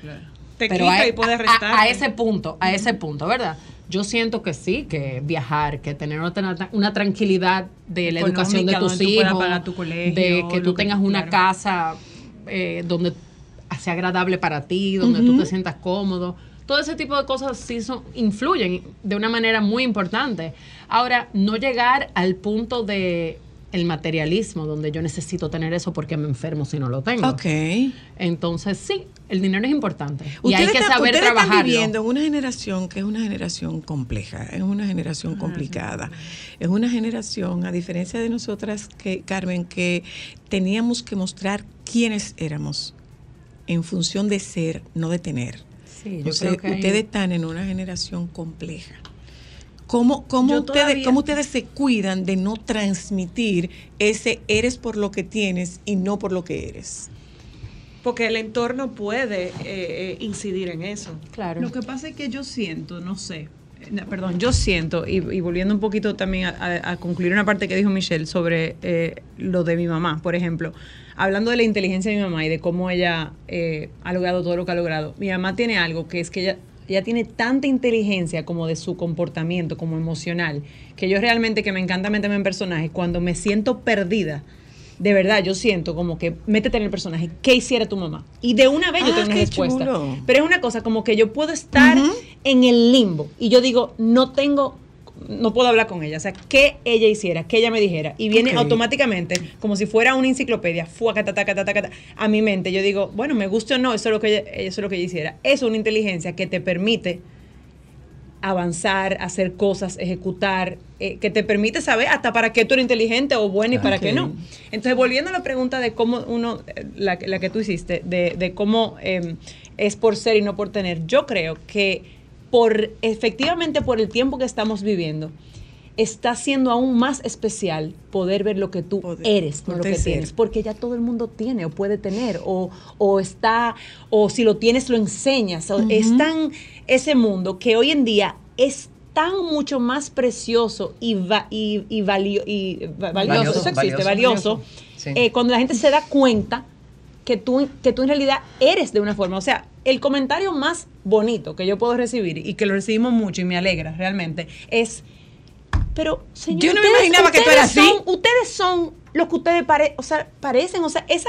Te Pero quita a, y puedes a- restar. a ese punto, a ese punto, ¿verdad? Yo siento que sí, que viajar, que tener otra- una tranquilidad de la educación de tus hijos, tu colegio, de que tú que- tengas una claro. casa eh, donde sea agradable para ti, donde tú te sientas cómodo. Todo ese tipo de cosas sí son, influyen de una manera muy importante. Ahora, no llegar al punto de el materialismo, donde yo necesito tener eso porque me enfermo si no lo tengo. Ok. Entonces, sí, el dinero es importante. Y hay que están- saber ustedes están trabajarlo. viviendo en una generación que es una generación compleja, es una generación complicada. Es una generación, a diferencia de nosotras, que Carmen, que teníamos que mostrar quiénes éramos en función de ser, no de tener. Sí, yo Entonces, creo que hay- ustedes están en una generación compleja. ¿Cómo, cómo, ustedes, todavía- ¿Cómo ustedes se cuidan de no transmitir ese eres por lo que tienes y no por lo que eres? Porque el entorno puede eh, eh, incidir en eso. Claro. Lo que pasa es que yo siento, no sé, eh, perdón, yo siento, y, y volviendo un poquito también a, a- a concluir una parte que dijo Michelle sobre eh, lo de mi mamá, por ejemplo, hablando de la inteligencia de mi mamá y de cómo ella eh, ha logrado todo lo que ha logrado, mi mamá tiene algo que es que ella, ella tiene tanta inteligencia como de su comportamiento, como emocional, que yo realmente que me encanta meterme en personajes, cuando me siento perdida, de verdad, yo siento como que métete en el personaje. ¿Qué hiciera tu mamá? Y de una vez yo Ah, tengo una respuesta. chulo. Pero es una cosa como que yo puedo estar en el limbo y yo digo, no tengo, no puedo hablar con ella. O sea, ¿qué ella hiciera? ¿Qué ella me dijera? Y viene automáticamente, como si fuera una enciclopedia, a mi mente. Yo digo, bueno, me guste o no, eso es lo que ella, eso es lo que ella hiciera. Es una inteligencia que te permite avanzar, hacer cosas, ejecutar, eh, que te permite saber hasta para qué tú eres inteligente o bueno y para qué no. Entonces, volviendo a la pregunta de cómo uno, eh, la, la que tú hiciste, de, de cómo eh, es por ser y no por tener, yo creo que por efectivamente por el tiempo que estamos viviendo, está siendo aún más especial poder ver lo que tú Poder- eres, no lo que ser. tienes, porque ya todo el mundo tiene o puede tener, o, o está, o si lo tienes lo enseñas, o es tan ese mundo que hoy en día es tan mucho más precioso y, va- y, y valio- y va- valioso, Valioso, eso existe, valioso. valioso, Sí. eh, cuando la gente se da cuenta que tú, que tú en realidad eres de una forma. O sea, el comentario más bonito que yo puedo recibir y que lo recibimos mucho y me alegra realmente es, pero señor, Yo no me imaginaba que tú eras así. ustedes son lo que ustedes pare- o sea, parecen, o sea, esa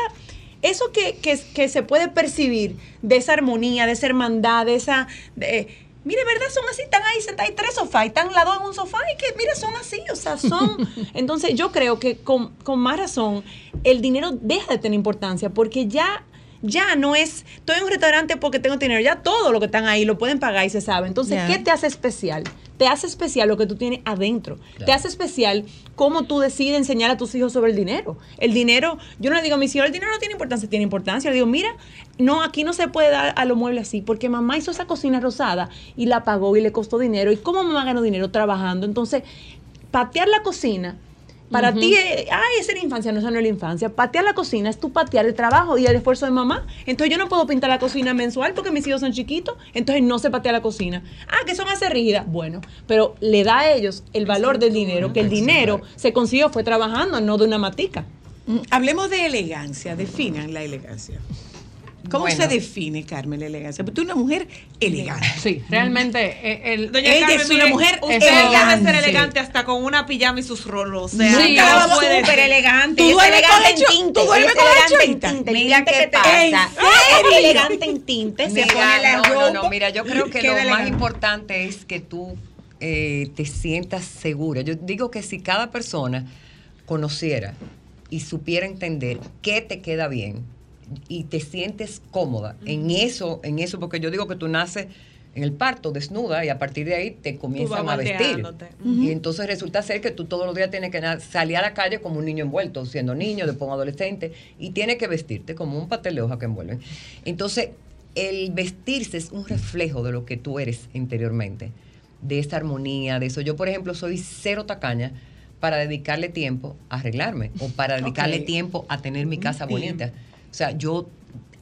eso que, que, que se puede percibir de esa armonía, de esa hermandad, de esa... de- mire, ¿verdad? Son así, están ahí sentados, hay tres sofás, y están lados en un sofá y que, mire, son así, o sea, son... (laughs) Entonces yo creo que con, con más razón el dinero deja de tener importancia porque ya... Ya no es, estoy en un restaurante porque tengo dinero, ya todo lo que están ahí lo pueden pagar y se sabe. Entonces. ¿qué te hace especial? Te hace especial lo que tú tienes adentro. Te hace especial cómo tú decides enseñar a tus hijos sobre el dinero. El dinero, yo no le digo a mis hijos, el dinero no tiene importancia, tiene importancia. Le digo, mira, no, aquí no se puede dar a los muebles así, porque mamá hizo esa cocina rosada y la pagó y le costó dinero. ¿Y cómo mamá ganó dinero trabajando? Entonces, patear la cocina. Para ti, eh, ay, esa es la infancia, no, esa no es la infancia. Patear la cocina es tú patear el trabajo y el esfuerzo de mamá. Entonces yo no puedo pintar la cocina mensual porque mis hijos son chiquitos, entonces no se patea la cocina. Ah, que son hace rígidas. Bueno, pero le da a ellos el valor del dinero, que el dinero se consiguió fue trabajando, no de una matica. Mm, Hablemos de elegancia, definan la elegancia. ¿Cómo Bueno. se define, Carmen, la elegancia? Porque tú eres una mujer elegante. Sí, realmente eh, el, Doña Ella Carmen, es una mujer usted elegante. debe ser elegante hasta con una pijama y sus rolos. O sea, Sí, puede súper ser. elegante. ¿Tú ella es duermes con hecho- tinte. tú duermes con elegante en hechorita? tinte. Mira qué que te pasa. Es elegante en tinte. Se Mira, pone la no, ropa. no, no, mira, yo creo que lo más importante es que tú eh, te sientas segura. Yo digo que si cada persona conociera y supiera entender qué te queda bien y te sientes cómoda en eso, en eso, porque yo digo que tú naces en el parto desnuda y a partir de ahí te comienzan a vestir. Y entonces resulta ser que tú todos los días tienes que salir a la calle como un niño envuelto, siendo niño, después un adolescente, y tienes que vestirte como un pastel de hoja que envuelven. Entonces, el vestirse es un reflejo de lo que tú eres interiormente, de esa armonía, de eso. Yo, por ejemplo, soy cero tacaña para dedicarle tiempo a arreglarme o para dedicarle tiempo a tener mi casa bonita. O sea, yo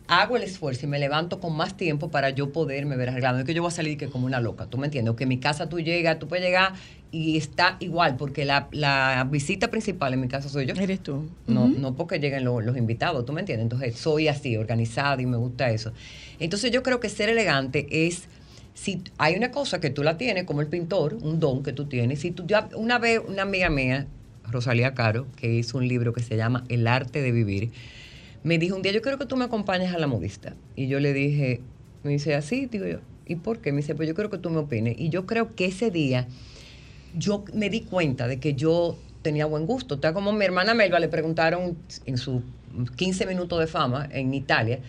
hago el esfuerzo y me levanto con más tiempo para yo poderme ver arreglado. No es que yo voy a salir que como una loca, ¿tú me entiendes? O que en mi casa tú llegas, tú puedes llegar y está igual, porque la, la visita principal en mi casa soy yo. Eres tú. No, no porque lleguen lo- los invitados, ¿tú me entiendes? Entonces soy así, organizada y me gusta eso. Entonces yo creo que ser elegante es, si hay una cosa que tú la tienes, como el pintor, un don que tú tienes, si tú ya, una vez una amiga mía, Rosalía Caro, que hizo un libro que se llama El arte de vivir, me dijo un día, yo quiero que tú me acompañes a la modista. Y yo le dije, me dice, así, digo yo, ¿y por qué? Me dice, pues yo creo que tú me opines. Y yo creo que ese día yo me di cuenta de que yo tenía buen gusto. Sea, como mi hermana Melba le preguntaron en sus 15 minutos de fama en Italia,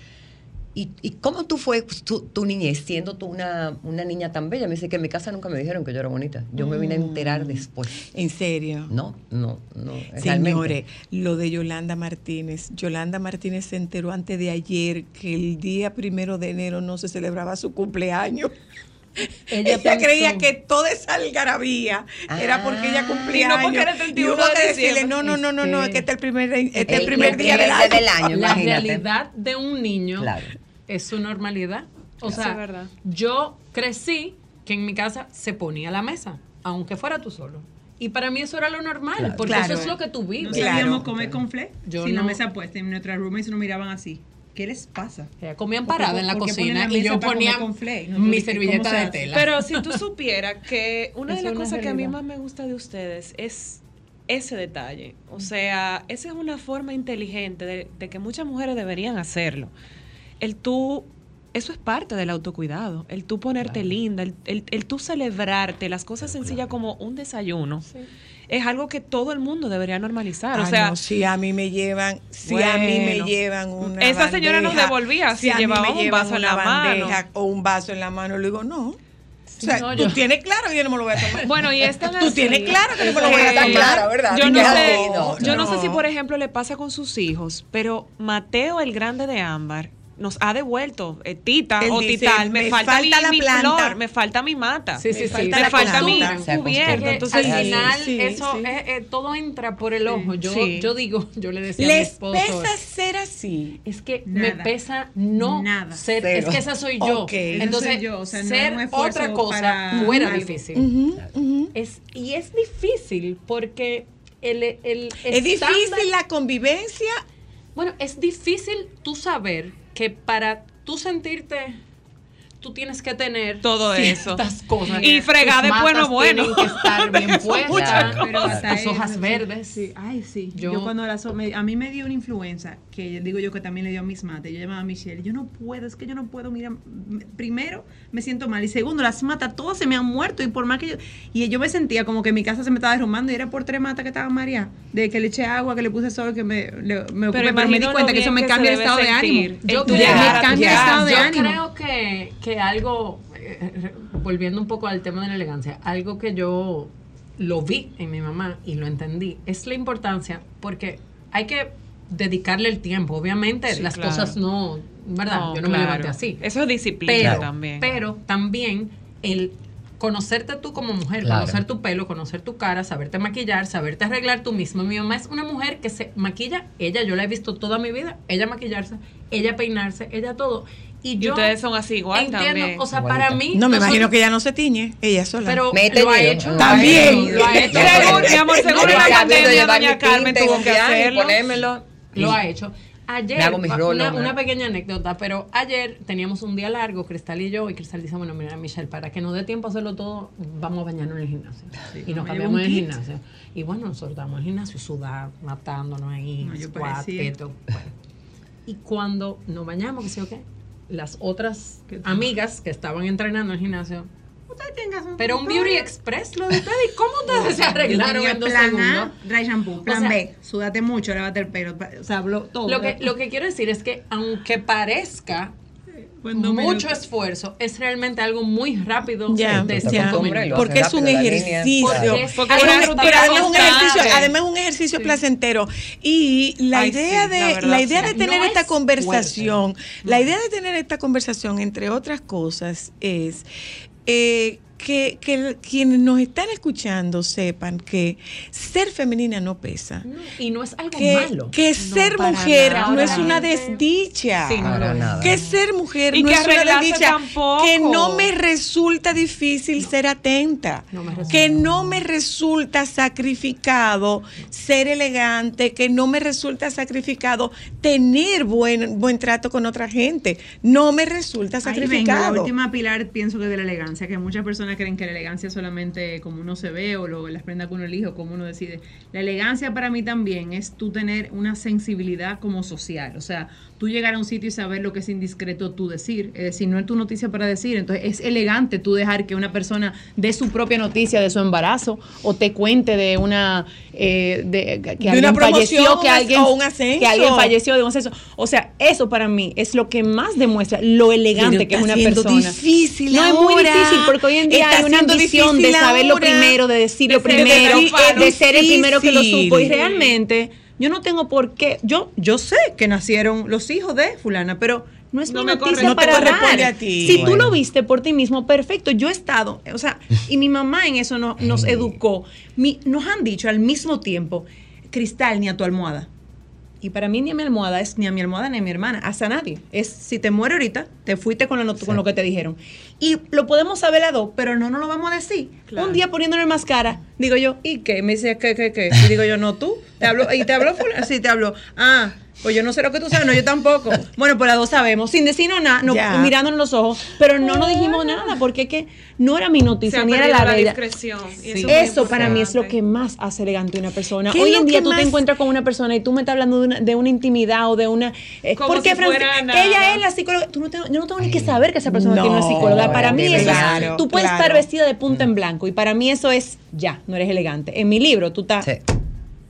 ¿y, y cómo tú fue tu, tu niñez siendo tú una, una niña tan bella? Me dice que en mi casa nunca me dijeron que yo era bonita. Yo me vine a enterar después. En serio. No, no, no. Señores, lo de Yolanda Martínez. Yolanda Martínez se enteró antes de ayer que el día primero de enero no se celebraba su cumpleaños. Ella, Ella creía que toda esa algarabía era porque ella cumplía Y no porque era el 31 Y hubo que de decirle, no, no, no, no, no, es que este es el primer, este es el El primer día del año. del año. la imagínate. realidad de un niño Claro. Es su normalidad. O Eso sea, es verdad. yo crecí que en mi casa se ponía la mesa, aunque fuera tú solo. Y para mí eso era lo normal, Claro. porque Claro. eso es lo que tú No vives. Claro. sabíamos comer con fle Yo sin la no. mesa puesta. En nuestras roommates nos miraban así. ¿Qué les pasa? Ella comían ¿Por qué- parada en la cocina la y yo ponía con? No, tú mi dices, ¿cómo servilleta se de tela. Pero si tú (laughs) supieras que una de las una cosas que a mí más me gusta de ustedes es ese detalle. O sea, esa es una forma inteligente de, de que muchas mujeres deberían hacerlo. El tú, eso es parte del autocuidado. El tú ponerte linda, el, el, el tú celebrarte, las cosas sencillas como un desayuno. Es algo que todo el mundo debería normalizar. o Ah, sea, no, si a mí me llevan, si a mí me llevan una Esa señora nos devolvía si a mí llevaba me un vaso en la mano. bandeja o un vaso en la mano, le digo, no. O sea, no, tú yo- tienes claro que yo no me lo voy a tomar. Bueno, y es tan Tú así tienes claro que no me lo voy a Está tomar. clara, ¿verdad? Yo no, sé, no, yo no no. sé si, por ejemplo, le pasa con sus hijos, pero Mateo, el grande de Ámbar, nos ha devuelto eh, Tita Él o dice, Tital, me, "Me falta, falta mi, la mi planta". flor, me falta mi mata. Sí, sí, sí. falta me la falta mi cubierto. Entonces, al sí, final sí, eso sí. eh, eh, todo entra por el ojo. Yo, Sí. yo digo, (laughs) yo le decía a mi ¿Les esposo. pesa ser así? Es que me pesa no Nada. ser, Cero. es que esa soy yo. Ok. Esa Entonces, soy yo, o sea, no ser es otra cosa fuera algo. difícil. Es, y es difícil porque el, el Es estándar- difícil la convivencia. Bueno, es difícil tú saber que para tú sentirte, tú tienes que tener Todo eso. (laughs) cosas. Y fregar de bueno, bueno. Tienen que estar (laughs) bien puestas. muchas Pero hasta tus eso, hojas sí. verdes. Sí, ay, sí. Yo- Yo, cuando la so- me- a mí me dio una influenza, que digo yo que también le dio a mis mates. Yo llamaba a Michelle, yo no puedo, es que yo no puedo, mira, primero me siento mal y segundo, las matas todas se me han muerto y por más que yo y yo me sentía como que mi casa se me estaba derrumbando y era por tres matas que estaban María, de que le eché agua, que le puse sol, que me le- me ocupé, pero, me di cuenta que eso me que cambia el estado de ánimo. Yo creo, llegar me a cambia tu el casa. estado de yo ánimo. creo que, que algo, eh, volviendo un poco al tema de la elegancia, algo que yo lo vi en mi mamá y lo entendí, es la importancia, porque hay que dedicarle el tiempo. Obviamente Sí, las claro. cosas no, ¿verdad? yo no me levanté así. Eso es disciplina Pero también. pero también el conocerte tú como mujer, Claro. conocer tu pelo, conocer tu cara, saberte maquillar, saberte arreglar tú misma. Mi mamá es una mujer que se maquilla, ella, yo la he visto toda mi vida, ella maquillarse, ella peinarse, ella todo. Y y yo ustedes son así igual entiendo, también. o sea, Igualita. para mí... No, me imagino que ella no se tiñe, ella sola. Pero Me he lo ha hecho. lo ha También. hecho, Lo ha hecho. Seguro, mi amor, seguro Yo en la pandemia doña Carmen tuvo que hacerlo. ponérmelo. Lo ha hecho. Ayer, Me hago mis una- rolos, una, me- pequeña anécdota, pero ayer teníamos un día largo, Cristal y yo, y Cristal dice, bueno, mira, Michelle, para que nos dé tiempo a hacerlo todo, vamos a bañarnos en el gimnasio. y nos cambiamos en el gimnasio. Y bueno, nosotros estábamos en el gimnasio, sudar, matándonos ahí, No, squat. Bueno. Y cuando nos bañamos, que sé yo qué, las otras amigas que estaban entrenando en el gimnasio, su pero un. Beauty Express lo de ustedes, ¿y cómo ustedes (laughs) se arreglaron en dos plan segundos? A, dry shampoo. Plan sea, B, súdate mucho, lávate el pelo. O sea, hablo todo. Lo que, lo que quiero decir es que aunque parezca Cuando me- mucho esfuerzo, es realmente algo muy rápido Ya, de Te ya. acostumbras y lo Porque es un ejercicio. Porque es- pero además un ejercicio, además es un ejercicio placentero. Y la Ay, idea sí, de la idea sí. de tener No esta es conversación, la idea de tener esta conversación, entre otras cosas, es eh, que, que quienes nos están escuchando sepan que ser femenina no pesa. y no es algo Que, malo. que ser mujer nada. no es una desdicha. sí, no nada. Que ser mujer Y no es una desdicha. tampoco. Que no me resulta difícil ser atenta. No me resulta. que no me resulta sacrificado ser elegante. Que no me resulta sacrificado tener buen, buen trato con otra gente. No me resulta sacrificado. la última pilar pienso que de la elegancia, que muchas personas creen que la elegancia solamente como uno se ve o lo- las prendas que uno elige o como uno decide. La elegancia para mí también es tú tener una sensibilidad como social, o sea, tú llegar a un sitio y saber lo que es indiscreto tú decir, es decir, no es tu noticia para decir, entonces es elegante tú dejar que una persona dé su propia noticia de su embarazo o te cuente de una eh, de, que De alguien una falleció, que alguien o un ascenso. que alguien falleció de un ascenso. O sea, eso para mí es lo que más demuestra lo elegante Pero que es una persona. difícil no es muy difícil porque hoy en día Está hay una ambición de saber lo primero, de decir lo De primero, triunfar. de ser el primero que lo supo y realmente yo no tengo por qué, yo yo sé que nacieron los hijos de fulana, pero no es No mi noticia corre- no te para dar. a ti. Si tú lo viste por ti mismo, perfecto. Yo he estado, o sea, y mi mamá en eso no- nos educó. Mi- nos han dicho al mismo tiempo, cristal ni a tu almohada. Y para mí ni a mi almohada es ni a mi almohada ni a mi hermana, hasta nadie. Es si te muere ahorita, te fuiste con, not- con lo que te dijeron. Y lo podemos saber las dos, pero no nos lo vamos a decir. Claro. Un día poniéndole máscara, digo yo, ¿y qué? Me dice, ¿qué, qué, qué? Y digo yo, no, tú. Te hablo, y te habló sí, te habló. Ah, pues yo no sé lo que tú sabes, no, yo tampoco. Bueno, pues las dos sabemos, sin decirnos nada, no, Ya. mirándonos los ojos, pero no nos dijimos nada, porque es que no era mi noticia, ni era la la discreción. y Sí. eso, para mí es lo que más hace elegante a una persona. ¿Qué es Hoy en día tú te encuentras con una persona y tú me estás hablando de una, de una intimidad o de una... eh, Como porque si Francis, fuera nada. ella es la psicóloga. Tú no tengo- yo no tengo ni que saber que esa persona No, tiene una psicóloga. Para mí eso claro, es... Tú puedes claro. estar vestida de punta en blanco y para mí eso es ya, no eres elegante. En mi libro tú estás Sí.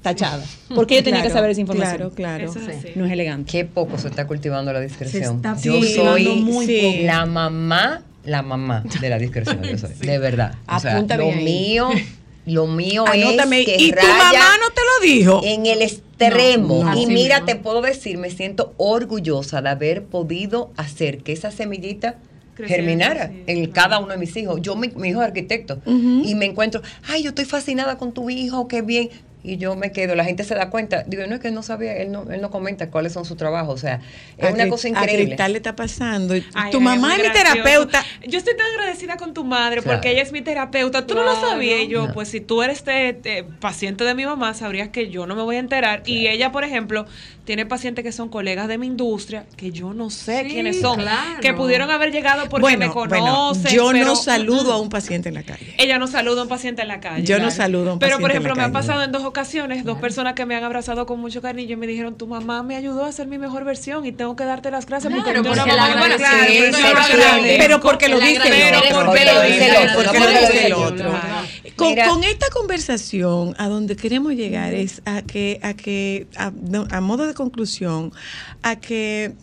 Tachada. Porque yo tenía que saber esa información. Claro, claro. Eso es así. No es elegante. Qué poco se está cultivando la discreción. Se está yo soy muy la mamá, la mamá de la discreción. yo soy, De verdad. O sea, lo ahí. mío Lo mío Anótame. es que ¿Y tu raya mamá no te lo dijo? en el extremo. No, no. y mira, mismo. te puedo decir, me siento orgullosa de haber podido hacer que esa semillita Creciera, germinara sí, en claro. cada uno de mis hijos. Yo, mi, mi hijo es arquitecto, y me encuentro, ay, yo estoy fascinada con tu hijo, qué bien. Y yo me quedo, la gente se da cuenta. Digo, no es que él no sabía, él no, él no comenta cuáles son sus trabajos. O sea, es A una cosa A increíble. Cristal le está pasando. Ay, tu ay, mamá es mi gracioso. terapeuta. Yo estoy tan agradecida con tu madre Claro. porque ella es mi terapeuta. Tú no lo sabías. Y yo, No. pues si tú eres este, este, paciente de mi mamá, sabrías que yo no me voy a enterar. Y ella, por ejemplo, tiene pacientes que son colegas de mi industria, que yo no sé Sí, quiénes son, claro. que pudieron haber llegado porque me bueno, conocen. yo pero- no saludo a un paciente en la calle. Ella no saluda a un paciente en la calle. Yo no saludo a un Pero, por paciente en la ejemplo, me ha pasado en dos ocasiones, dos personas que me han abrazado con mucho cariño y me dijeron, tu mamá me ayudó a ser mi mejor versión y tengo que darte las gracias Claro, porque tú porque eres una mamá buena". agradecimiento Claro, se yo lo entiende. agradezco. Pero porque lo. Pero Porque lo dice el otro. Con, esta conversación, a donde queremos llegar es a que, a que, a, modo de conclusión, a que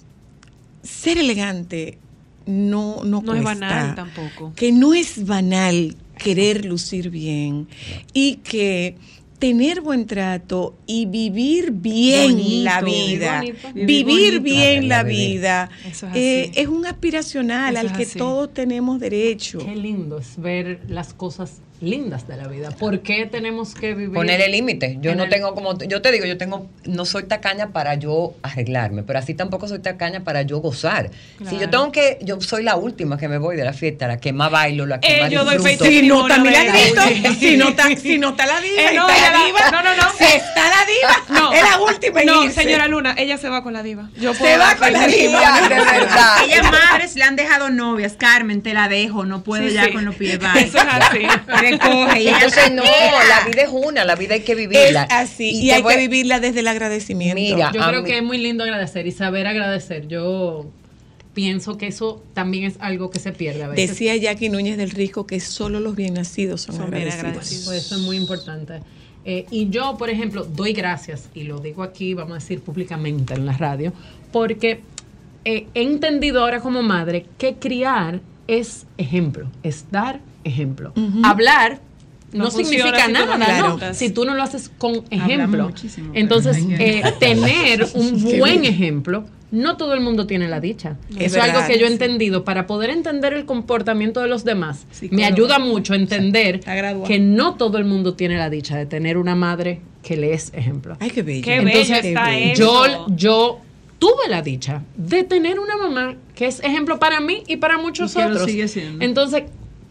ser elegante no, no, No es banal tampoco. Que no es banal querer lucir bien y que tener buen trato y vivir bien Bonito, la vida, bonito. vivir, bien la vida, Eso es eh, es un aspiracional Eso al es que así. todos tenemos derecho. Qué lindo es ver las cosas lindas de la vida. ¿Por qué tenemos que vivir? Ponerle límites. Yo no el- tengo como, yo te digo, yo tengo, no soy tacaña para yo arreglarme, pero así tampoco soy tacaña para yo gozar. Si yo tengo que, yo soy la última que me voy de la fiesta, la que más bailo, la que Eh, más yo doy fe disfruto. Si no está milagrito, (laughs) si no está, si no está la diva, Eh, no, la la- diva, no, no, no. No, irse. señora Luna, ella se va con la diva. Yo Se puedo va con la diva. de (laughs) verdad. Ellas madres le han dejado novias. Carmen, te la dejo, no puedo Sí, ya sí. con los pies bajos. (laughs) Eso es así. Recoge y ella Entonces, no, la vida es una, la vida hay que Es vivirla. así, y, hay voy- que vivirla desde el agradecimiento. Mira, Yo creo mí- que es muy lindo agradecer y saber agradecer. Yo pienso que eso también es algo que se pierde a veces. Decía Jackie Núñez del Risco que solo los bien nacidos son, Son bien agradecidos. eso es muy importante. Eh, y yo, por ejemplo, doy gracias, y lo digo aquí, vamos a decir públicamente en la radio, porque eh, he entendido ahora como madre que criar es ejemplo, es dar ejemplo. Hablar no, significa si tú no nada. Si tú no lo haces con ejemplo. Entonces, eh, tener un (laughs) buen ejemplo, no todo el mundo tiene la dicha. Es Eso es algo que yo he sí. entendido. Para poder entender el comportamiento de los demás, me Psicóloga. ayuda mucho a entender que no todo el mundo tiene la dicha de tener una madre que le es ejemplo. Ay, qué bello. Qué bello está bello. eso. Yo, yo tuve la dicha de tener una mamá que es ejemplo para mí y para muchos Y que lo otros. sigue siendo. Entonces,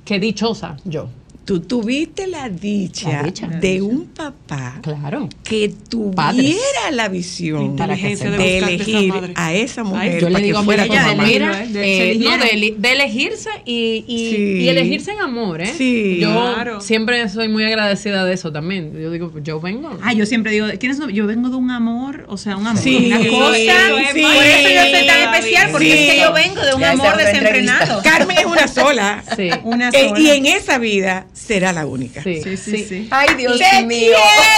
qué dichosa yo. Tú tuviste la dicha, La dicha. de un papá Claro. que tuviera Padres. la visión La de, esa elegir a esa mujer Yo le digo que fuera ella de mamá. mira, ¿eh? De eh, no, de, de elegirse y, y- Sí. y elegirse en amor, ¿eh? Sí. Yo Claro. siempre soy muy agradecida de eso también. Yo digo, yo vengo. Ah, yo siempre digo, ¿quiénes son? Yo vengo de un amor, o sea, un amor. Sí, una cosa. sí. Por eso yo soy tan especial, porque Sí. es que yo vengo de un Ya amor desenfrenado. Carmen es una sola. Sí. Una Eh, sola. y en esa vida será la única. Sí, Sí, sí, sí. Ay, Dios ¡Te mío.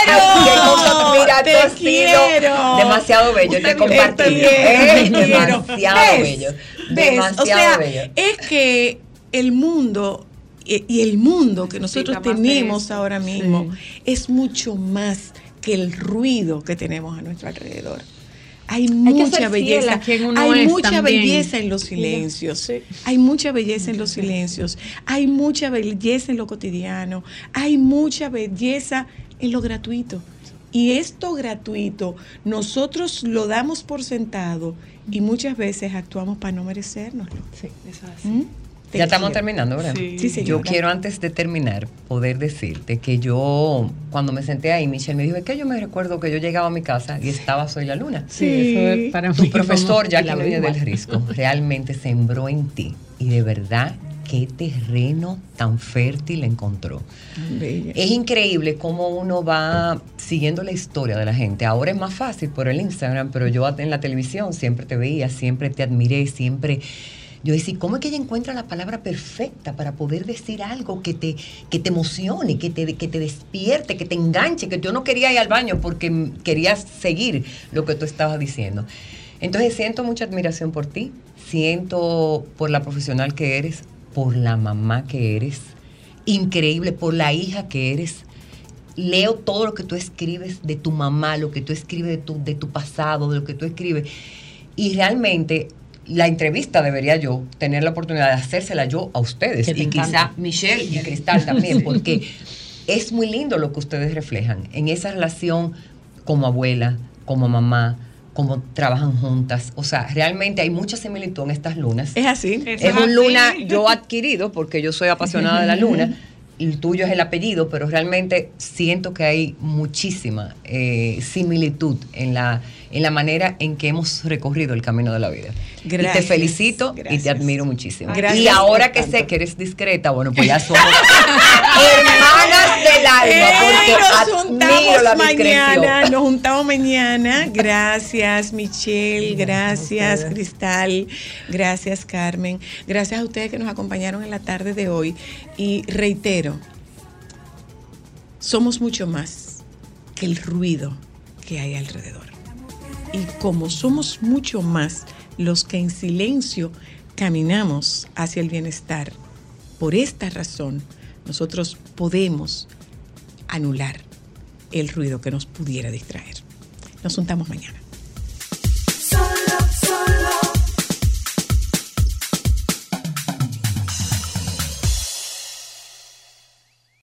quiero! Qué cosa, mira, ¡Te quiero! demasiado bello. Te compartí. Te quiero, Eh, demasiado ¿Ves? bello. ¿Ves? Demasiado o sea, bello. es que el mundo y, y el mundo que nosotros tenemos ahora mismo es mucho más que el ruido que tenemos a nuestro alrededor. Hay mucha belleza, hay mucha también. belleza en los silencios, Sí. hay mucha belleza en los silencios, hay mucha belleza en lo cotidiano, hay mucha belleza en lo gratuito. Y esto gratuito, nosotros lo damos por sentado y muchas veces actuamos para no merecérnoslo. Sí. Eso es así. ¿Mm? Te Ya estamos quiero. terminando, ¿verdad? Sí. Sí, Yo quiero antes de terminar poder decirte que yo, cuando me senté ahí, Michelle me dijo, es que yo me recuerdo que yo llegaba a mi casa y estaba Soy la Luna. Sí, eso es para mí. Tu profesor, la Núñez veo del. Risco, (laughs) realmente sembró en ti. Y de verdad, qué terreno tan fértil encontró. Bella. Es increíble cómo uno va siguiendo la historia de la gente. Ahora es más fácil por el Instagram, pero yo en la televisión siempre te veía, siempre te admiré, siempre... Yo decía, ¿cómo es que ella encuentra la palabra perfecta para poder decir algo que te, que te emocione, que te, que te despierte, que te enganche? Que yo no quería ir al baño porque quería seguir lo que tú estabas diciendo. Entonces siento mucha admiración por ti, siento por la profesional que eres, por la mamá que eres, increíble, por la hija que eres, leo todo lo que tú escribes de tu mamá, lo que tú escribes de tu, de tu pasado, de lo que tú escribes. Y realmente la entrevista debería yo tener la oportunidad de hacérsela yo a ustedes. Y quizá encanta. Michelle y Cristal también, porque es muy lindo lo que ustedes reflejan en esa relación como abuela, como mamá, como trabajan juntas. O sea, realmente hay mucha similitud en estas lunas. Es así. Es un así. luna yo adquirido porque yo soy apasionada de la luna. (laughs) El tuyo es el apellido, pero realmente siento que hay muchísima eh, similitud en la, en la manera en que hemos recorrido el camino de la vida. y te Gracias, felicito y te gracias. admiro muchísimo. Gracias y ahora que tanto. sé que eres discreta, bueno, pues ya (laughs) somos hermanas Ey, nos la mañana, nos juntamos mañana. Gracias, Michelle, gracias, Cristal, gracias, Carmen. Gracias a ustedes que nos acompañaron en la tarde de hoy. Y reitero, somos mucho más que el ruido que hay alrededor. Y como somos mucho más los que en silencio caminamos hacia el bienestar, por esta razón nosotros podemos anular el ruido que nos pudiera distraer. Nos juntamos mañana.